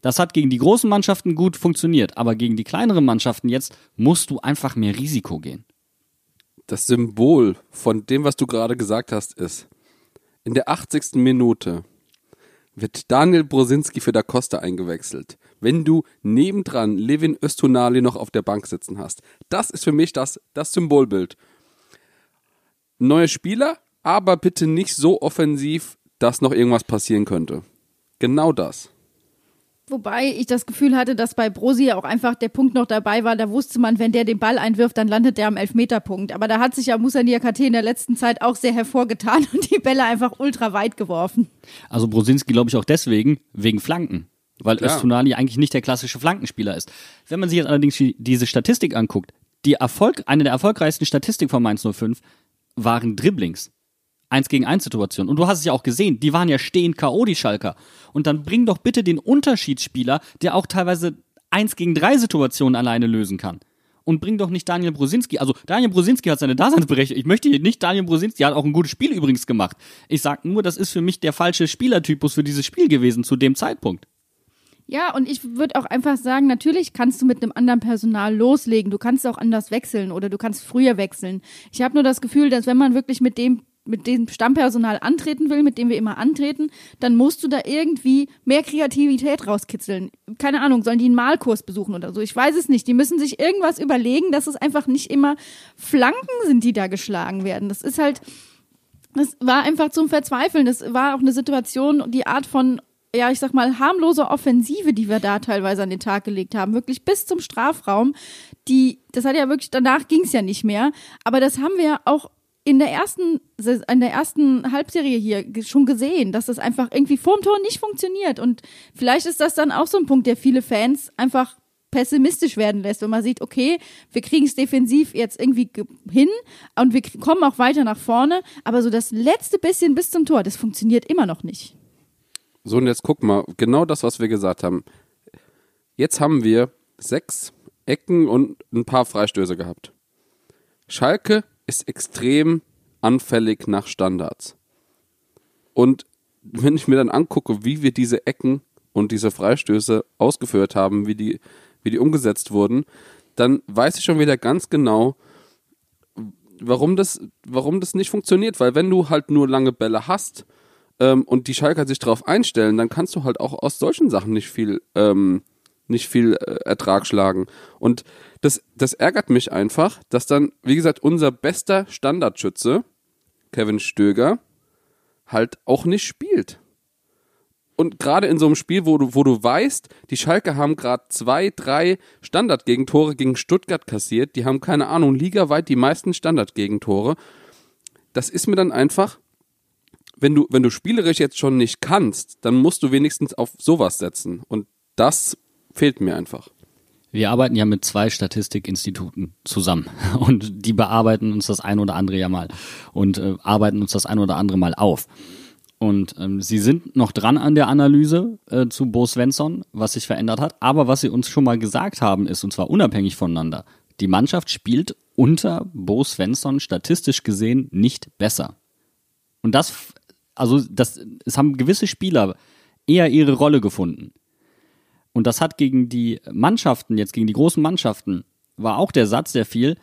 Speaker 3: Das hat gegen die großen Mannschaften gut funktioniert, aber gegen die kleineren Mannschaften jetzt musst du einfach mehr Risiko gehen.
Speaker 4: Das Symbol von dem, was du gerade gesagt hast, ist, in der 80. Minute wird Daniel Brosinski für Da Costa eingewechselt. Wenn du nebendran Levin Östunali noch auf der Bank sitzen hast. Das ist für mich das, das Symbolbild. Neue Spieler, aber bitte nicht so offensiv, dass noch irgendwas passieren könnte. Genau das.
Speaker 1: Wobei ich das Gefühl hatte, dass bei Brosi auch einfach der Punkt noch dabei war, da wusste man, wenn der den Ball einwirft, dann landet der am Elfmeterpunkt. Aber da hat sich ja Musa Niakate in der letzten Zeit auch sehr hervorgetan [LAUGHS] und die Bälle einfach ultra weit geworfen.
Speaker 3: Also Brosinski glaube ich auch deswegen, wegen Flanken. Weil
Speaker 4: Klar.
Speaker 3: Östunali eigentlich nicht der klassische Flankenspieler ist. Wenn man sich jetzt allerdings die- diese Statistik anguckt, die Erfolg, eine der erfolgreichsten Statistiken von Mainz 05 waren Dribblings. Eins gegen eins Situation. Und du hast es ja auch gesehen, die waren ja stehend K.O., die Schalker. Und dann bring doch bitte den Unterschiedsspieler, der auch teilweise eins gegen drei Situationen alleine lösen kann. Und bring doch nicht Daniel Brosinski. Also Daniel Brosinski hat seine Daseinsberechtigung. Ich möchte hier nicht Daniel Brosinski, der hat auch ein gutes Spiel übrigens gemacht. Ich sag nur, das ist für mich der falsche Spielertypus für dieses Spiel gewesen zu dem Zeitpunkt.
Speaker 1: Ja, und ich würde auch einfach sagen, natürlich kannst du mit einem anderen Personal loslegen. Du kannst auch anders wechseln oder du kannst früher wechseln. Ich habe nur das Gefühl, dass wenn man wirklich mit dem mit dem Stammpersonal antreten will, mit dem wir immer antreten, dann musst du da irgendwie mehr Kreativität rauskitzeln. Keine Ahnung, sollen die einen Malkurs besuchen oder so? Ich weiß es nicht. Die müssen sich irgendwas überlegen, dass es einfach nicht immer Flanken sind, die da geschlagen werden. Das ist halt, das war einfach zum Verzweifeln. Das war auch eine Situation, die Art von ja, ich sag mal, harmlose Offensive, die wir da teilweise an den Tag gelegt haben, wirklich bis zum Strafraum, die, das hat ja wirklich, danach ging's ja nicht mehr, aber das haben wir auch in der ersten, in der ersten Halbserie hier schon gesehen, dass das einfach irgendwie vorm Tor nicht funktioniert. Und vielleicht ist das dann auch so ein Punkt, der viele Fans einfach pessimistisch werden lässt, wenn man sieht, okay, wir kriegen es defensiv jetzt irgendwie hin und wir kommen auch weiter nach vorne, aber so das letzte bisschen bis zum Tor, das funktioniert immer noch nicht.
Speaker 4: So, und jetzt guck mal, genau das, was wir gesagt haben. Jetzt haben wir sechs Ecken und ein paar Freistöße gehabt. Schalke ist extrem anfällig nach Standards. Und wenn ich mir dann angucke, wie wir diese Ecken und diese Freistöße ausgeführt haben, wie die, wie die umgesetzt wurden, dann weiß ich schon wieder ganz genau, warum das, warum das nicht funktioniert. Weil wenn du halt nur lange Bälle hast ähm, und die Schalker sich darauf einstellen, dann kannst du halt auch aus solchen Sachen nicht viel, ähm, nicht viel äh, Ertrag schlagen. Und das, das ärgert mich einfach, dass dann, wie gesagt, unser bester Standardschütze, Kevin Stöger, halt auch nicht spielt. Und gerade in so einem Spiel, wo du, wo du weißt, die Schalke haben gerade zwei, drei Standardgegentore gegen Stuttgart kassiert, die haben keine Ahnung, ligaweit die meisten Standardgegentore. Das ist mir dann einfach, wenn du, wenn du spielerisch jetzt schon nicht kannst, dann musst du wenigstens auf sowas setzen. Und das fehlt mir einfach.
Speaker 3: Wir arbeiten ja mit zwei Statistikinstituten zusammen [LAUGHS] und die bearbeiten uns das ein oder andere ja mal und äh, arbeiten uns das ein oder andere mal auf. Und ähm, sie sind noch dran an der Analyse äh, zu Bo Svensson, was sich verändert hat. Aber was sie uns schon mal gesagt haben, ist, und zwar unabhängig voneinander, die Mannschaft spielt unter Bo Svensson statistisch gesehen nicht besser. Und das, also das, es haben gewisse Spieler eher ihre Rolle gefunden. Und das hat gegen die Mannschaften, jetzt gegen die großen Mannschaften, war auch der Satz, der fiel,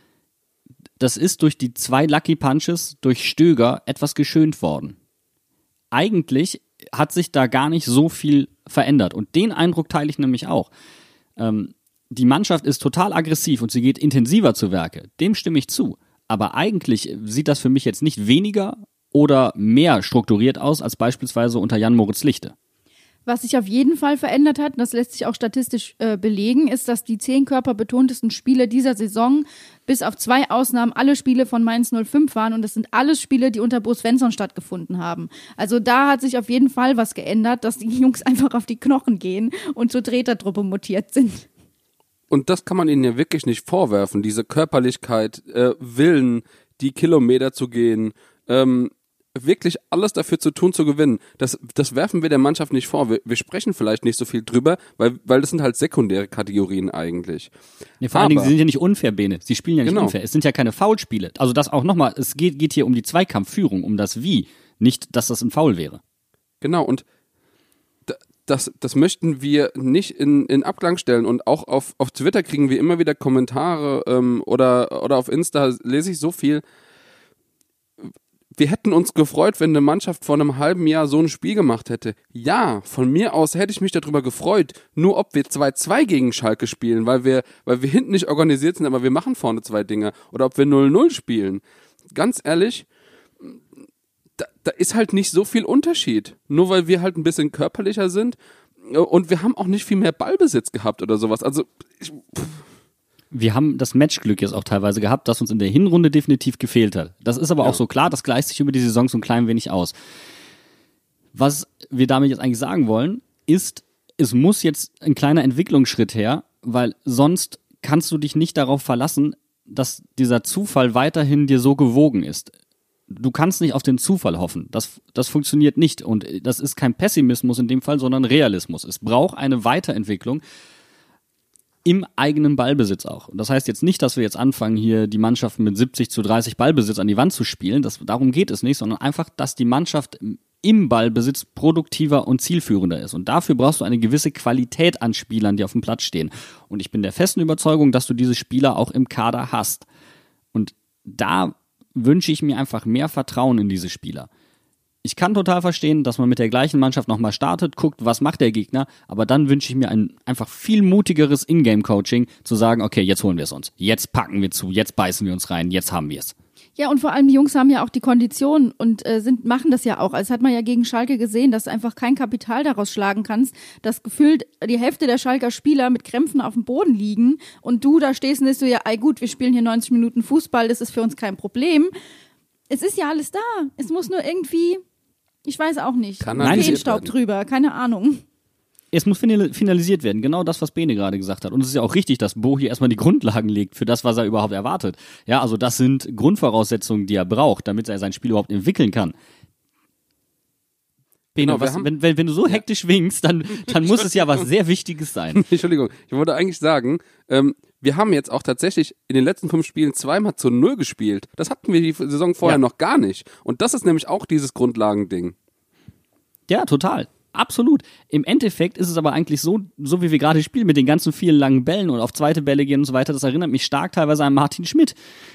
Speaker 3: das ist durch die zwei Lucky Punches durch Stöger etwas geschönt worden. Eigentlich hat sich da gar nicht so viel verändert. Und den Eindruck teile ich nämlich auch. Ähm, die Mannschaft ist total aggressiv und sie geht intensiver zu Werke. Dem stimme ich zu. Aber eigentlich sieht das für mich jetzt nicht weniger oder mehr strukturiert aus als beispielsweise unter Jan Moritz Lichte.
Speaker 1: Was sich auf jeden Fall verändert hat, und das lässt sich auch statistisch äh, belegen, ist, dass die zehn körperbetontesten Spiele dieser Saison bis auf zwei Ausnahmen alle Spiele von Mainz 05 waren und das sind alles Spiele, die unter Bo Svensson stattgefunden haben. Also da hat sich auf jeden Fall was geändert, dass die [LAUGHS] Jungs einfach auf die Knochen gehen und zur Tretertruppe mutiert sind.
Speaker 4: Und das kann man ihnen ja wirklich nicht vorwerfen, diese Körperlichkeit, äh, Willen, die Kilometer zu gehen, ähm, wirklich alles dafür zu tun, zu gewinnen. Das, das werfen wir der Mannschaft nicht vor. Wir, wir sprechen vielleicht nicht so viel drüber, weil, weil das sind halt sekundäre Kategorien eigentlich.
Speaker 3: Nee, vor Aber, allen Dingen, sie sind ja nicht unfair, Bene. Sie spielen ja nicht genau. unfair. Es sind ja keine Foulspiele. Also das auch nochmal, es geht, geht hier um die Zweikampfführung, um das Wie, nicht, dass das ein Foul wäre.
Speaker 4: Genau, und das, das möchten wir nicht in, in Abklang stellen. Und auch auf, auf Twitter kriegen wir immer wieder Kommentare ähm, oder, oder auf Insta lese ich so viel, wir hätten uns gefreut, wenn eine Mannschaft vor einem halben Jahr so ein Spiel gemacht hätte. Ja, von mir aus hätte ich mich darüber gefreut. Nur ob wir 2-2 gegen Schalke spielen, weil wir, weil wir hinten nicht organisiert sind, aber wir machen vorne zwei Dinge. Oder ob wir 0-0 spielen. Ganz ehrlich, da, da ist halt nicht so viel Unterschied. Nur weil wir halt ein bisschen körperlicher sind. Und wir haben auch nicht viel mehr Ballbesitz gehabt oder sowas. Also, ich, pff
Speaker 3: wir haben das Matchglück jetzt auch teilweise gehabt, das uns in der Hinrunde definitiv gefehlt hat. Das ist aber ja. auch so klar, das gleicht sich über die Saison so ein klein wenig aus. Was wir damit jetzt eigentlich sagen wollen, ist, es muss jetzt ein kleiner Entwicklungsschritt her, weil sonst kannst du dich nicht darauf verlassen, dass dieser Zufall weiterhin dir so gewogen ist. Du kannst nicht auf den Zufall hoffen. Das, das funktioniert nicht. Und das ist kein Pessimismus in dem Fall, sondern Realismus. Es braucht eine Weiterentwicklung im eigenen Ballbesitz auch. Und das heißt jetzt nicht, dass wir jetzt anfangen, hier die Mannschaft mit 70 zu 30 Ballbesitz an die Wand zu spielen. Das, darum geht es nicht, sondern einfach, dass die Mannschaft im Ballbesitz produktiver und zielführender ist. Und dafür brauchst du eine gewisse Qualität an Spielern, die auf dem Platz stehen. Und ich bin der festen Überzeugung, dass du diese Spieler auch im Kader hast. Und da wünsche ich mir einfach mehr Vertrauen in diese Spieler. Ich kann total verstehen, dass man mit der gleichen Mannschaft nochmal startet, guckt, was macht der Gegner, aber dann wünsche ich mir ein einfach viel mutigeres Ingame-Coaching, zu sagen, okay, jetzt holen wir es uns, jetzt packen wir zu, jetzt beißen wir uns rein, jetzt haben wir es.
Speaker 1: Ja, und vor allem die Jungs haben ja auch die Kondition und äh, sind, machen das ja auch. Also hat man ja gegen Schalke gesehen, dass du einfach kein Kapital daraus schlagen kannst, dass gefühlt die Hälfte der Schalker Spieler mit Krämpfen auf dem Boden liegen und du da stehst und bist du ja, ey gut, wir spielen hier 90 Minuten Fußball, das ist für uns kein Problem. Es ist ja alles da. Es muss nur irgendwie, ich weiß auch nicht,
Speaker 4: Kanalisiert
Speaker 1: Feenstaub drüber, keine Ahnung.
Speaker 3: Es muss final- finalisiert werden, genau das, was Bene gerade gesagt hat. Und es ist ja auch richtig, dass Bo hier erstmal die Grundlagen legt für das, was er überhaupt erwartet. Ja, also das sind Grundvoraussetzungen, die er braucht, damit er sein Spiel überhaupt entwickeln kann. Bene,
Speaker 4: Genau,
Speaker 3: was, wenn, wenn, wenn du so hektisch winkst, dann, dann [LAUGHS] muss es ja was sehr Wichtiges sein.
Speaker 4: Entschuldigung, ich wollte eigentlich sagen, ähm, wir haben jetzt auch tatsächlich in den letzten fünf Spielen zweimal zu Null gespielt. Das hatten wir die Saison vorher
Speaker 3: Ja.
Speaker 4: noch gar nicht. Und das ist nämlich auch dieses Grundlagending.
Speaker 3: Ja, total. Absolut. Im Endeffekt ist es aber eigentlich so, so wie wir gerade spielen, mit den ganzen vielen langen Bällen und auf zweite Bälle gehen und so weiter, das erinnert mich stark teilweise an Martin Schmidt.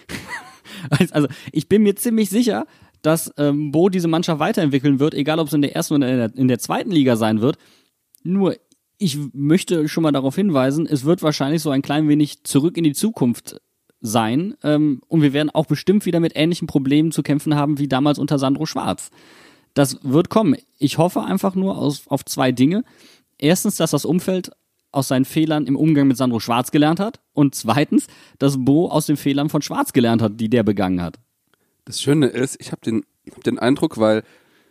Speaker 3: [LAUGHS] also ich bin mir ziemlich sicher, dass ähm, Bo diese Mannschaft weiterentwickeln wird, egal ob es in der ersten oder in der, in der zweiten Liga sein wird. Nur ich möchte schon mal darauf hinweisen, es wird wahrscheinlich so ein klein wenig zurück in die Zukunft sein ähm, und wir werden auch bestimmt wieder mit ähnlichen Problemen zu kämpfen haben wie damals unter Sandro Schwarz. Das wird kommen. Ich hoffe einfach nur aus, auf zwei Dinge. Erstens, dass das Umfeld aus seinen Fehlern im Umgang mit Sandro Schwarz gelernt hat. Und zweitens, dass Bo aus den Fehlern von Schwarz gelernt hat, die der begangen hat.
Speaker 4: Das Schöne ist, ich habe den, hab den Eindruck, weil,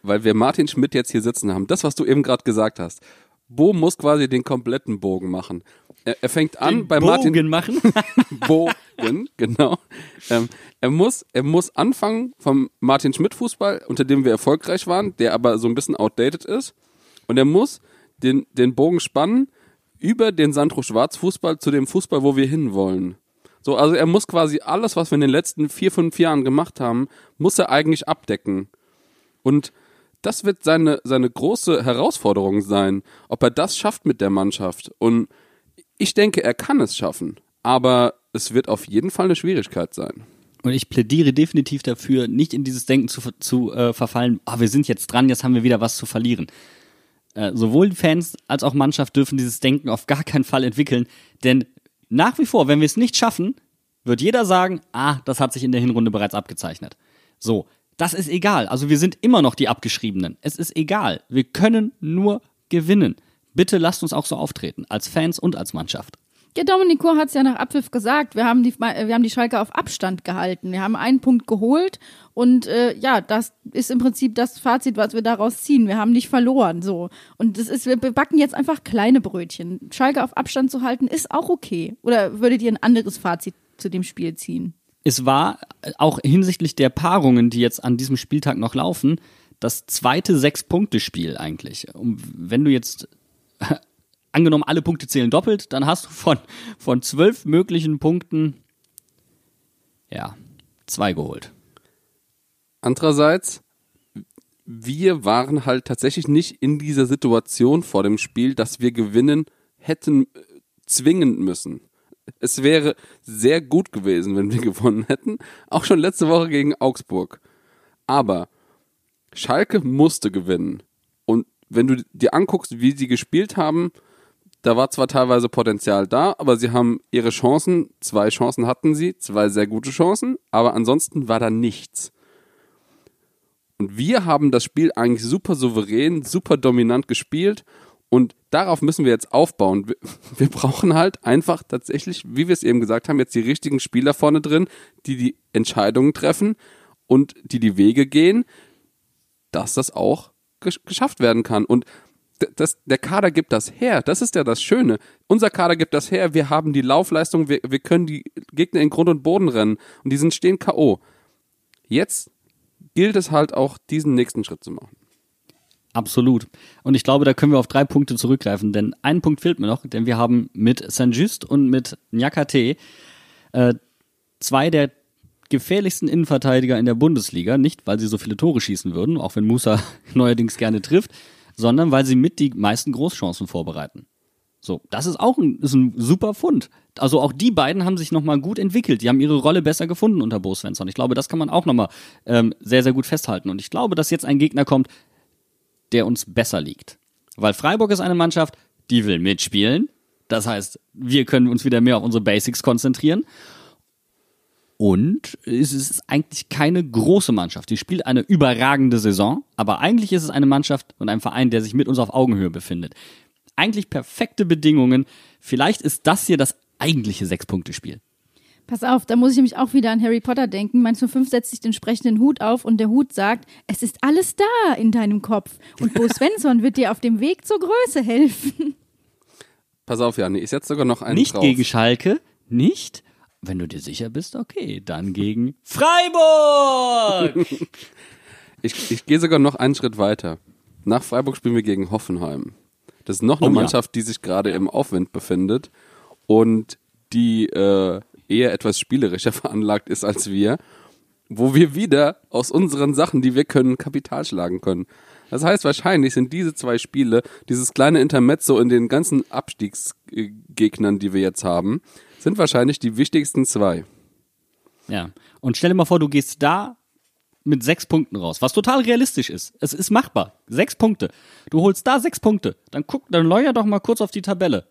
Speaker 4: weil wir Martin Schmidt jetzt hier sitzen haben, das, was du eben gerade gesagt hast, Bo muss quasi den kompletten Bogen machen. Er, er fängt an bei Martin
Speaker 3: Bogen machen. [LAUGHS]
Speaker 4: Bogen, genau. Ähm, er muss, er muss anfangen vom Martin Schmidt Fußball, unter dem wir erfolgreich waren, der aber so ein bisschen outdated ist. Und er muss den, den Bogen spannen über den Sandro Schwarz Fußball zu dem Fußball, wo wir hinwollen. So, also er muss quasi alles, was wir in den letzten vier, fünf Jahren gemacht haben, muss er eigentlich abdecken. Und das wird seine, seine große Herausforderung sein, ob er das schafft mit der Mannschaft. Und ich denke, er kann es schaffen. Aber es wird auf jeden Fall eine Schwierigkeit sein.
Speaker 3: Und ich plädiere definitiv dafür, nicht in dieses Denken zu, zu äh, verfallen, ah, wir sind jetzt dran, jetzt haben wir wieder was zu verlieren. Äh, sowohl Fans als auch Mannschaft dürfen dieses Denken auf gar keinen Fall entwickeln, denn nach wie vor, wenn wir es nicht schaffen, wird jeder sagen, ah, das hat sich in der Hinrunde bereits abgezeichnet. So, das ist egal. Also wir sind immer noch die Abgeschriebenen. Es ist egal. Wir können nur gewinnen. Bitte lasst uns auch so auftreten, als Fans und als Mannschaft.
Speaker 1: Ja, Dominik Kur hat es ja nach Abpfiff gesagt. Wir haben die, wir haben die Schalke auf Abstand gehalten. Wir haben einen Punkt geholt und äh, ja, das ist im Prinzip das Fazit, was wir daraus ziehen. Wir haben nicht verloren, so. Und das ist, wir backen jetzt einfach kleine Brötchen. Schalke auf Abstand zu halten ist auch okay. Oder würdet ihr ein anderes Fazit zu dem Spiel ziehen?
Speaker 3: Es war äh, auch hinsichtlich der Paarungen, die jetzt an diesem Spieltag noch laufen, das zweite Sechs-Punkte-Spiel eigentlich. Und wenn du jetzt [LAUGHS] angenommen alle Punkte zählen doppelt, dann hast du von, von zwölf möglichen Punkten ja zwei geholt.
Speaker 4: Andererseits, wir waren halt tatsächlich nicht in dieser Situation vor dem Spiel, dass wir gewinnen hätten äh, zwingen müssen. Es wäre sehr gut gewesen, wenn wir gewonnen hätten. Auch schon letzte Woche gegen Augsburg. Aber Schalke musste gewinnen. Und wenn du dir anguckst, wie sie gespielt haben, da war zwar teilweise Potenzial da, aber sie haben ihre Chancen, zwei Chancen hatten sie, zwei sehr gute Chancen, aber ansonsten war da nichts. Und wir haben das Spiel eigentlich super souverän, super dominant gespielt und darauf müssen wir jetzt aufbauen. Wir, brauchen halt einfach tatsächlich, wie wir es eben gesagt haben, jetzt die richtigen Spieler vorne drin, die die Entscheidungen treffen und die die Wege gehen, dass das auch gesch geschafft werden kann. Und das, der Kader gibt das her. Das ist ja das Schöne. Unser Kader gibt das her. Wir haben die Laufleistung. Wir, wir können die Gegner in Grund und Boden rennen. Und die sind stehen K.O. Jetzt gilt es halt auch, diesen nächsten Schritt zu machen.
Speaker 3: Absolut. Und ich glaube, da können wir auf drei Punkte zurückgreifen, denn ein Punkt fehlt mir noch, denn wir haben mit Saint-Just und mit Nyakate äh, zwei der gefährlichsten Innenverteidiger in der Bundesliga, nicht weil sie so viele Tore schießen würden, auch wenn Musa [LAUGHS] neuerdings gerne trifft, sondern weil sie mit die meisten Großchancen vorbereiten. So, das ist auch ein, ist ein super Fund. Also auch die beiden haben sich nochmal gut entwickelt. Die haben ihre Rolle besser gefunden unter Bo Svensson. Ich glaube, das kann man auch nochmal ähm, sehr, sehr gut festhalten. Und ich glaube, dass jetzt ein Gegner kommt, der uns besser liegt. Weil Freiburg ist eine Mannschaft, die will mitspielen. Das heißt, wir können uns wieder mehr auf unsere Basics konzentrieren. Und es ist eigentlich keine große Mannschaft. Die spielt eine überragende Saison, aber eigentlich ist es eine Mannschaft und ein Verein, der sich mit uns auf Augenhöhe befindet. Eigentlich perfekte Bedingungen. Vielleicht ist das hier das eigentliche Sechs-Punkte-Spiel.
Speaker 1: Pass auf, da muss ich nämlich auch wieder an Harry Potter denken. Manche fünf setzt sich den sprechenden Hut auf und der Hut sagt, es ist alles da in deinem Kopf. Und Bo [LAUGHS] Svensson wird dir auf dem Weg zur Größe helfen.
Speaker 4: Pass auf, Janni, ich setze sogar noch einen
Speaker 3: Nicht
Speaker 4: drauf.
Speaker 3: gegen Schalke, nicht. Wenn du dir sicher bist, okay, dann gegen Freiburg. [LAUGHS]
Speaker 4: Ich, ich gehe sogar noch einen Schritt weiter. Nach Freiburg spielen wir gegen Hoffenheim. Das ist noch eine
Speaker 3: Oh ja.
Speaker 4: Mannschaft, die sich gerade im Aufwind befindet und die äh, eher etwas spielerischer [LAUGHS] veranlagt ist als wir, wo wir wieder aus unseren Sachen, die wir können, Kapital schlagen können. Das heißt, wahrscheinlich sind diese zwei Spiele, dieses kleine Intermezzo in den ganzen Abstiegsgegnern, die wir jetzt haben, sind wahrscheinlich die wichtigsten zwei.
Speaker 3: ja. Und stell dir mal vor, du gehst da mit sechs Punkten raus, was total realistisch ist. Es ist machbar. Sechs Punkte. Du holst da sechs Punkte. Dann guck, dann leuer doch mal kurz auf die Tabelle.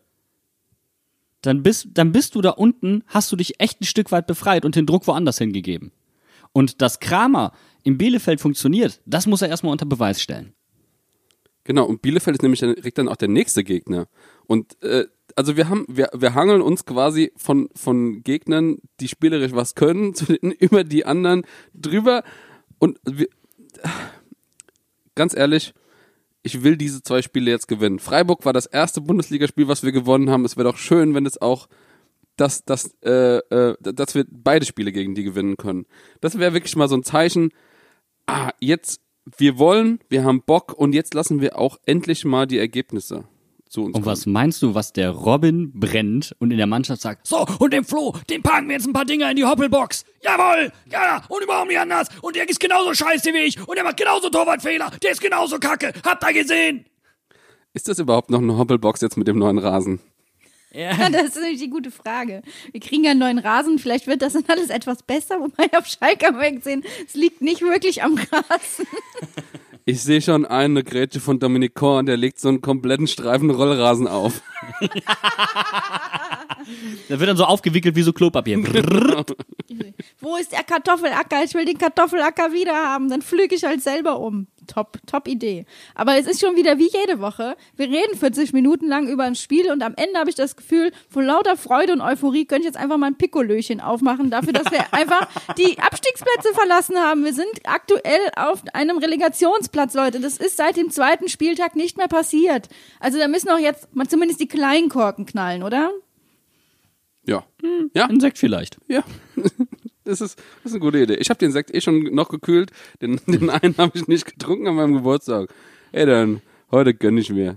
Speaker 3: Dann bist, dann bist du da unten, hast du dich echt ein Stück weit befreit und den Druck woanders hingegeben. Und dass Kramer im Bielefeld funktioniert, das muss er erstmal unter Beweis stellen.
Speaker 4: Genau, und Bielefeld ist nämlich dann, direkt dann auch der nächste Gegner. Und äh, also wir haben, wir, wir hangeln uns quasi von, von Gegnern, die spielerisch was können, [LAUGHS] zu den, über die anderen drüber. Und wir, ganz ehrlich, ich will diese zwei Spiele jetzt gewinnen. Freiburg war das erste Bundesligaspiel, was wir gewonnen haben. Es wäre doch schön, wenn es auch dass, dass, äh, äh, dass wir beide Spiele gegen die gewinnen können. Das wäre wirklich mal so ein Zeichen, ah, jetzt, wir wollen, wir haben Bock und jetzt lassen wir auch endlich mal die Ergebnisse zu uns
Speaker 3: Und
Speaker 4: kommen.
Speaker 3: was meinst du, was der Robin brennt und in der Mannschaft sagt, so, und dem Flo, dem packen wir jetzt ein paar Dinger in die Hoppelbox. Jawohl, ja, und überhaupt nicht anders. Und der ist genauso scheiße wie ich. Und der macht genauso Torwartfehler. Der ist genauso kacke. Habt ihr gesehen?
Speaker 4: Ist das überhaupt noch eine Hoppelbox jetzt mit dem neuen Rasen?
Speaker 1: Ja, [LAUGHS] das ist nämlich die gute Frage. Wir kriegen ja einen neuen Rasen, vielleicht wird das dann alles etwas besser, wobei auf Schalke haben wir gesehen, es liegt nicht wirklich am Rasen. [LAUGHS]
Speaker 4: Ich sehe schon eine Grätsche von Dominic Korn, der legt so einen kompletten Streifen Rollrasen auf. [LAUGHS]
Speaker 3: Der wird dann so aufgewickelt wie so Klopapier.
Speaker 1: Wo ist der Kartoffelacker? Ich will den Kartoffelacker wieder haben. Dann flüge ich halt selber um. Top, top Idee. Aber es ist schon wieder wie jede Woche. Wir reden 40 Minuten lang über ein Spiel und am Ende habe ich das Gefühl, von lauter Freude und Euphorie könnte ich jetzt einfach mal ein Pikolöchen aufmachen dafür, dass wir [LAUGHS] einfach die Abstiegsplätze verlassen haben. Wir sind aktuell auf einem Relegationsplatz, Leute. Das ist seit dem zweiten Spieltag nicht mehr passiert. Also da müssen auch jetzt mal zumindest die kleinen Korken knallen, oder?
Speaker 4: Ja. Ja,
Speaker 3: Insekt vielleicht.
Speaker 4: ja. [LAUGHS] Das ist, das ist eine gute Idee. Ich habe den Sekt eh schon noch gekühlt. Den, [LAUGHS] den einen habe ich nicht getrunken an meinem Geburtstag. Ey, dann, heute gönn ich mir.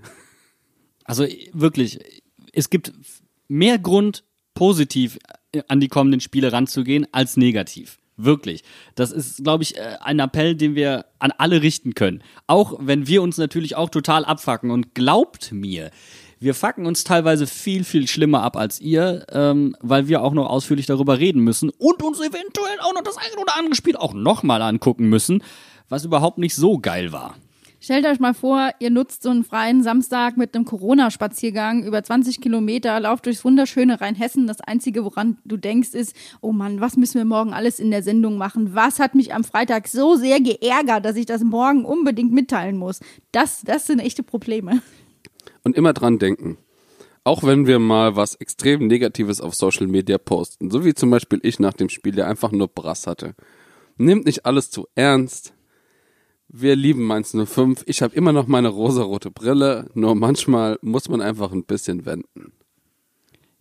Speaker 3: Also wirklich, es gibt mehr Grund, positiv an die kommenden Spiele ranzugehen, als negativ. Wirklich. Das ist, glaube ich, äh, ein Appell, den wir an alle richten können. Auch wenn wir uns natürlich auch total abfacken. Und glaubt mir, wir fucken uns teilweise viel, viel schlimmer ab als ihr, ähm, weil wir auch noch ausführlich darüber reden müssen und uns eventuell auch noch das ein oder andere Spiel auch nochmal angucken müssen, was überhaupt nicht so geil war.
Speaker 1: Stellt euch mal vor, ihr nutzt so einen freien Samstag mit einem Corona-Spaziergang über 20 Kilometer, lauft durchs wunderschöne Rheinhessen. Das Einzige, woran du denkst, ist, oh Mann, was müssen wir morgen alles in der Sendung machen? Was hat mich am Freitag so sehr geärgert, dass ich das morgen unbedingt mitteilen muss? Das, das sind echte Probleme.
Speaker 4: Und immer dran denken. Auch wenn wir mal was extrem Negatives auf Social Media posten, so wie zum Beispiel ich nach dem Spiel, der einfach nur Brass hatte. Nehmt nicht alles zu ernst. Wir lieben Mainz 05. Ich habe immer noch meine rosarote Brille, nur manchmal muss man einfach ein bisschen wenden.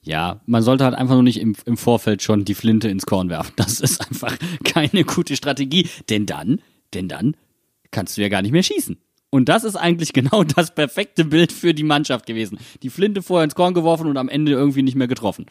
Speaker 3: Ja, man sollte halt einfach nur nicht im, im Vorfeld schon die Flinte ins Korn werfen. Das [LAUGHS] ist einfach keine gute Strategie. Denn dann, denn dann kannst du ja gar nicht mehr schießen. Und das ist eigentlich [LAUGHS] genau das perfekte Bild für die Mannschaft gewesen. Die Flinte vorher ins Korn geworfen und am Ende irgendwie nicht mehr getroffen.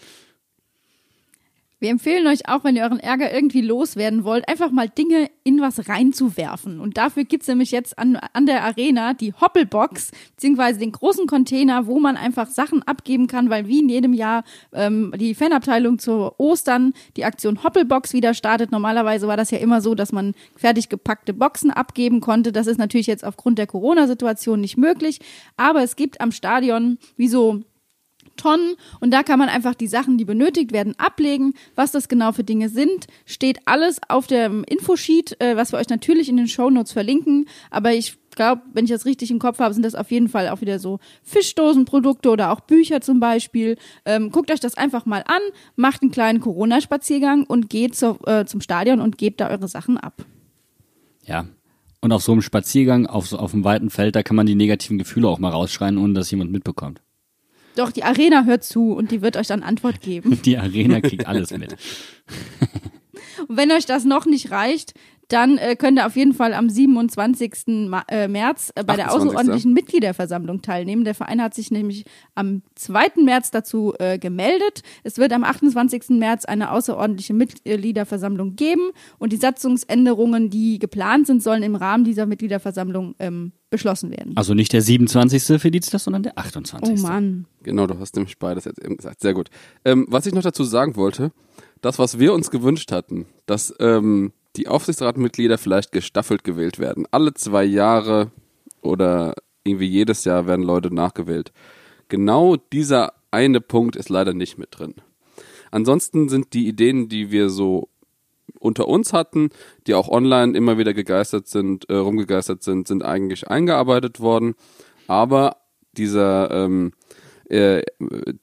Speaker 1: Wir empfehlen euch auch, wenn ihr euren Ärger irgendwie loswerden wollt, einfach mal Dinge in was reinzuwerfen. Und dafür gibt's nämlich jetzt an, an der Arena die Hoppelbox, beziehungsweise den großen Container, wo man einfach Sachen abgeben kann, weil wie in jedem Jahr ähm, die Fanabteilung zu Ostern die Aktion Hoppelbox wieder startet. Normalerweise war das ja immer so, dass man fertig gepackte Boxen abgeben konnte. Das ist natürlich jetzt aufgrund der Corona-Situation nicht möglich. Aber es gibt am Stadion wie so Tonnen und da kann man einfach die Sachen, die benötigt werden, ablegen. Was das genau für Dinge sind, steht alles auf dem Infosheet, äh, was wir euch natürlich in den Shownotes verlinken. Aber ich glaube, wenn ich das richtig im Kopf habe, sind das auf jeden Fall auch wieder so Fischdosenprodukte oder auch Bücher zum Beispiel. Ähm, guckt euch das einfach mal an, macht einen kleinen Corona-Spaziergang und geht zur, äh, zum Stadion und gebt da eure Sachen ab.
Speaker 3: Ja. Und auf so einem Spaziergang, auf, auf einem weiten Feld, da kann man die negativen Gefühle auch mal rausschreien, ohne dass jemand mitbekommt.
Speaker 1: Doch, die Arena hört zu und die wird euch dann Antwort geben. [LAUGHS]
Speaker 3: Die Arena kriegt alles mit.
Speaker 1: Und wenn euch das noch nicht reicht, dann äh, könnt ihr auf jeden Fall am 27. Ma äh, März äh, bei der
Speaker 4: 28..
Speaker 1: außerordentlichen Mitgliederversammlung teilnehmen. Der Verein hat sich nämlich am 2. März dazu äh, gemeldet. Es wird am 28. März eine außerordentliche Mitgliederversammlung geben und die Satzungsänderungen, die geplant sind, sollen im Rahmen dieser Mitgliederversammlung ähm, beschlossen werden.
Speaker 3: Also nicht der 27. Felicitas, sondern der 28.
Speaker 1: Oh Mann.
Speaker 4: Genau, du hast nämlich beides jetzt eben gesagt. Sehr gut. Ähm, was ich noch dazu sagen wollte, das, was wir uns gewünscht hatten, dass ähm, die Aufsichtsratmitglieder vielleicht gestaffelt gewählt werden. Alle zwei Jahre oder irgendwie jedes Jahr werden Leute nachgewählt. Genau dieser eine Punkt ist leider nicht mit drin. Ansonsten sind die Ideen, die wir so unter uns hatten, die auch online immer wieder gegeistert sind, äh, rumgegeistert sind, sind eigentlich eingearbeitet worden. Aber dieser ähm, äh,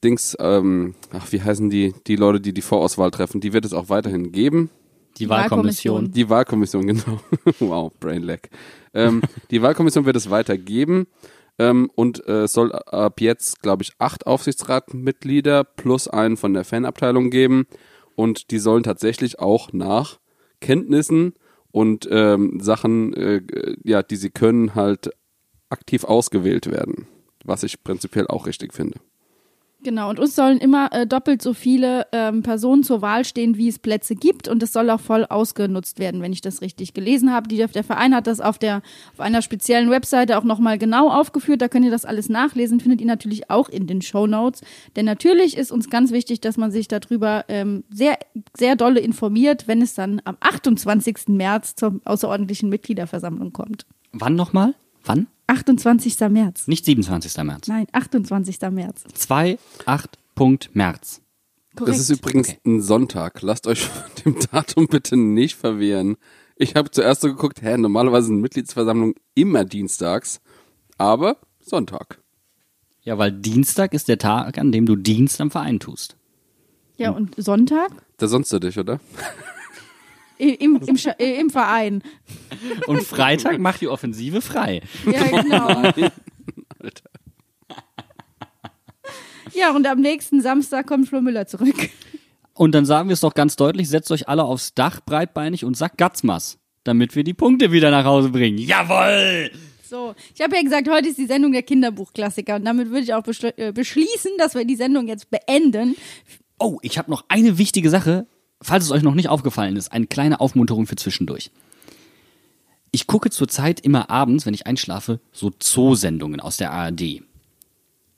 Speaker 4: Dings, ähm, ach, wie heißen die, die Leute, die die Vorauswahl treffen, die wird es auch weiterhin geben.
Speaker 3: Die
Speaker 1: Wahlkommission.
Speaker 3: Wahlkommission.
Speaker 4: Die Wahlkommission, genau. [LAUGHS] wow, Brainlag. Ähm, die Wahlkommission wird es weitergeben ähm, und äh, es soll ab jetzt, glaube ich, acht Aufsichtsratmitglieder plus einen von der Fanabteilung geben und die sollen tatsächlich auch nach Kenntnissen und ähm, Sachen, äh, ja, die sie können, halt aktiv ausgewählt werden, was ich prinzipiell auch richtig finde.
Speaker 1: Genau, und uns sollen immer äh, doppelt so viele ähm, Personen zur Wahl stehen, wie es Plätze gibt. Und das soll auch voll ausgenutzt werden, wenn ich das richtig gelesen habe. Der Verein hat das auf, der, auf einer speziellen Webseite auch nochmal genau aufgeführt. Da könnt ihr das alles nachlesen. Findet ihr natürlich auch in den Show Notes. Denn natürlich ist uns ganz wichtig, dass man sich darüber ähm, sehr, sehr dolle informiert, wenn es dann am 28. März zur außerordentlichen Mitgliederversammlung kommt.
Speaker 3: Wann nochmal? Wann?
Speaker 1: 28. März.
Speaker 3: Nicht 27. März.
Speaker 1: Nein, 28. März.
Speaker 3: 2, 8, Punkt, März.
Speaker 1: Korrekt.
Speaker 4: Das ist übrigens
Speaker 3: Okay.
Speaker 4: ein Sonntag. Lasst euch von [LAUGHS] dem Datum bitte nicht verwehren. Ich habe zuerst so geguckt, hä, normalerweise sind Mitgliedsversammlungen immer dienstags, aber Sonntag.
Speaker 3: Ja, weil Dienstag ist der Tag, an dem du Dienst am Verein tust.
Speaker 1: ja, und Sonntag?
Speaker 4: Da sonst du dich, oder?
Speaker 1: Im, im, äh, Im Verein.
Speaker 3: Und Freitag macht die Offensive frei.
Speaker 1: Ja, genau. Ja, und am nächsten Samstag kommt Flo Müller zurück.
Speaker 3: Und dann sagen wir es doch ganz deutlich, setzt euch alle aufs Dach breitbeinig und sagt Gatzmas, damit wir die Punkte wieder nach Hause bringen. Jawoll!
Speaker 1: So, ich habe ja gesagt, heute ist die Sendung der Kinderbuchklassiker und damit würde ich auch äh, beschließen, dass wir die Sendung jetzt beenden.
Speaker 3: Oh, ich habe noch eine wichtige Sache, falls es euch noch nicht aufgefallen ist, eine kleine Aufmunterung für zwischendurch. Ich gucke zurzeit immer abends, wenn ich einschlafe, so Zoosendungen aus der ARD.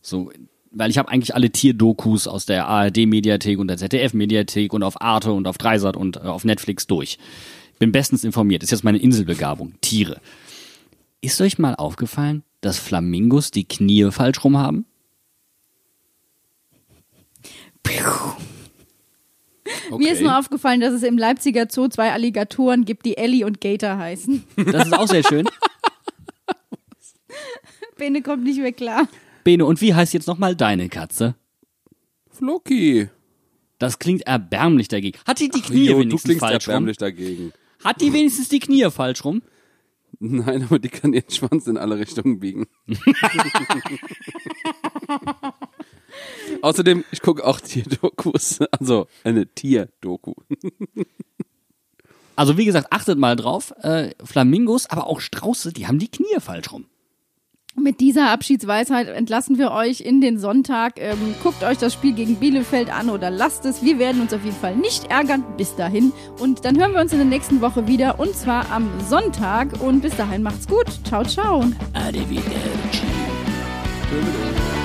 Speaker 3: So, weil ich habe eigentlich alle Tierdokus aus der ARD-Mediathek und der ZDF-Mediathek und auf Arte und auf Dreisat und äh, auf Netflix durch. Bin bestens informiert. Ist jetzt meine Inselbegabung. Tiere. Ist euch mal aufgefallen, dass Flamingos die Knie falsch rum haben?
Speaker 1: Mir ist nur aufgefallen, dass es im Leipziger Zoo zwei Alligatoren gibt, die Ellie und Gator heißen.
Speaker 3: Das ist auch sehr schön. [LAUGHS]
Speaker 1: Bene kommt nicht mehr klar.
Speaker 3: Bene, und wie heißt jetzt nochmal deine Katze?
Speaker 4: Floki.
Speaker 3: Das klingt erbärmlich dagegen. Hat die die Knie
Speaker 4: Jo, du
Speaker 3: wenigstens
Speaker 4: klingst
Speaker 3: falsch rum?
Speaker 4: erbärmlich dagegen.
Speaker 3: Hat die wenigstens die Knie falsch rum?
Speaker 4: Nein, aber die kann ihren Schwanz in alle Richtungen biegen. [LAUGHS] Außerdem, ich gucke auch Tierdokus. [LAUGHS] Also eine Tierdoku.
Speaker 3: Also wie gesagt, achtet mal drauf. Äh, Flamingos, aber auch Strauße, die haben die Knie falsch rum.
Speaker 1: Mit dieser Abschiedsweisheit entlassen wir euch in den Sonntag. Ähm, guckt euch das Spiel gegen Bielefeld an oder lasst es. Wir werden uns auf jeden Fall nicht ärgern. Bis dahin. Und dann hören wir uns in der nächsten Woche wieder. Und zwar am Sonntag. Und bis dahin macht's gut. Ciao, ciao.
Speaker 3: Arrivederci.
Speaker 4: Tschüss.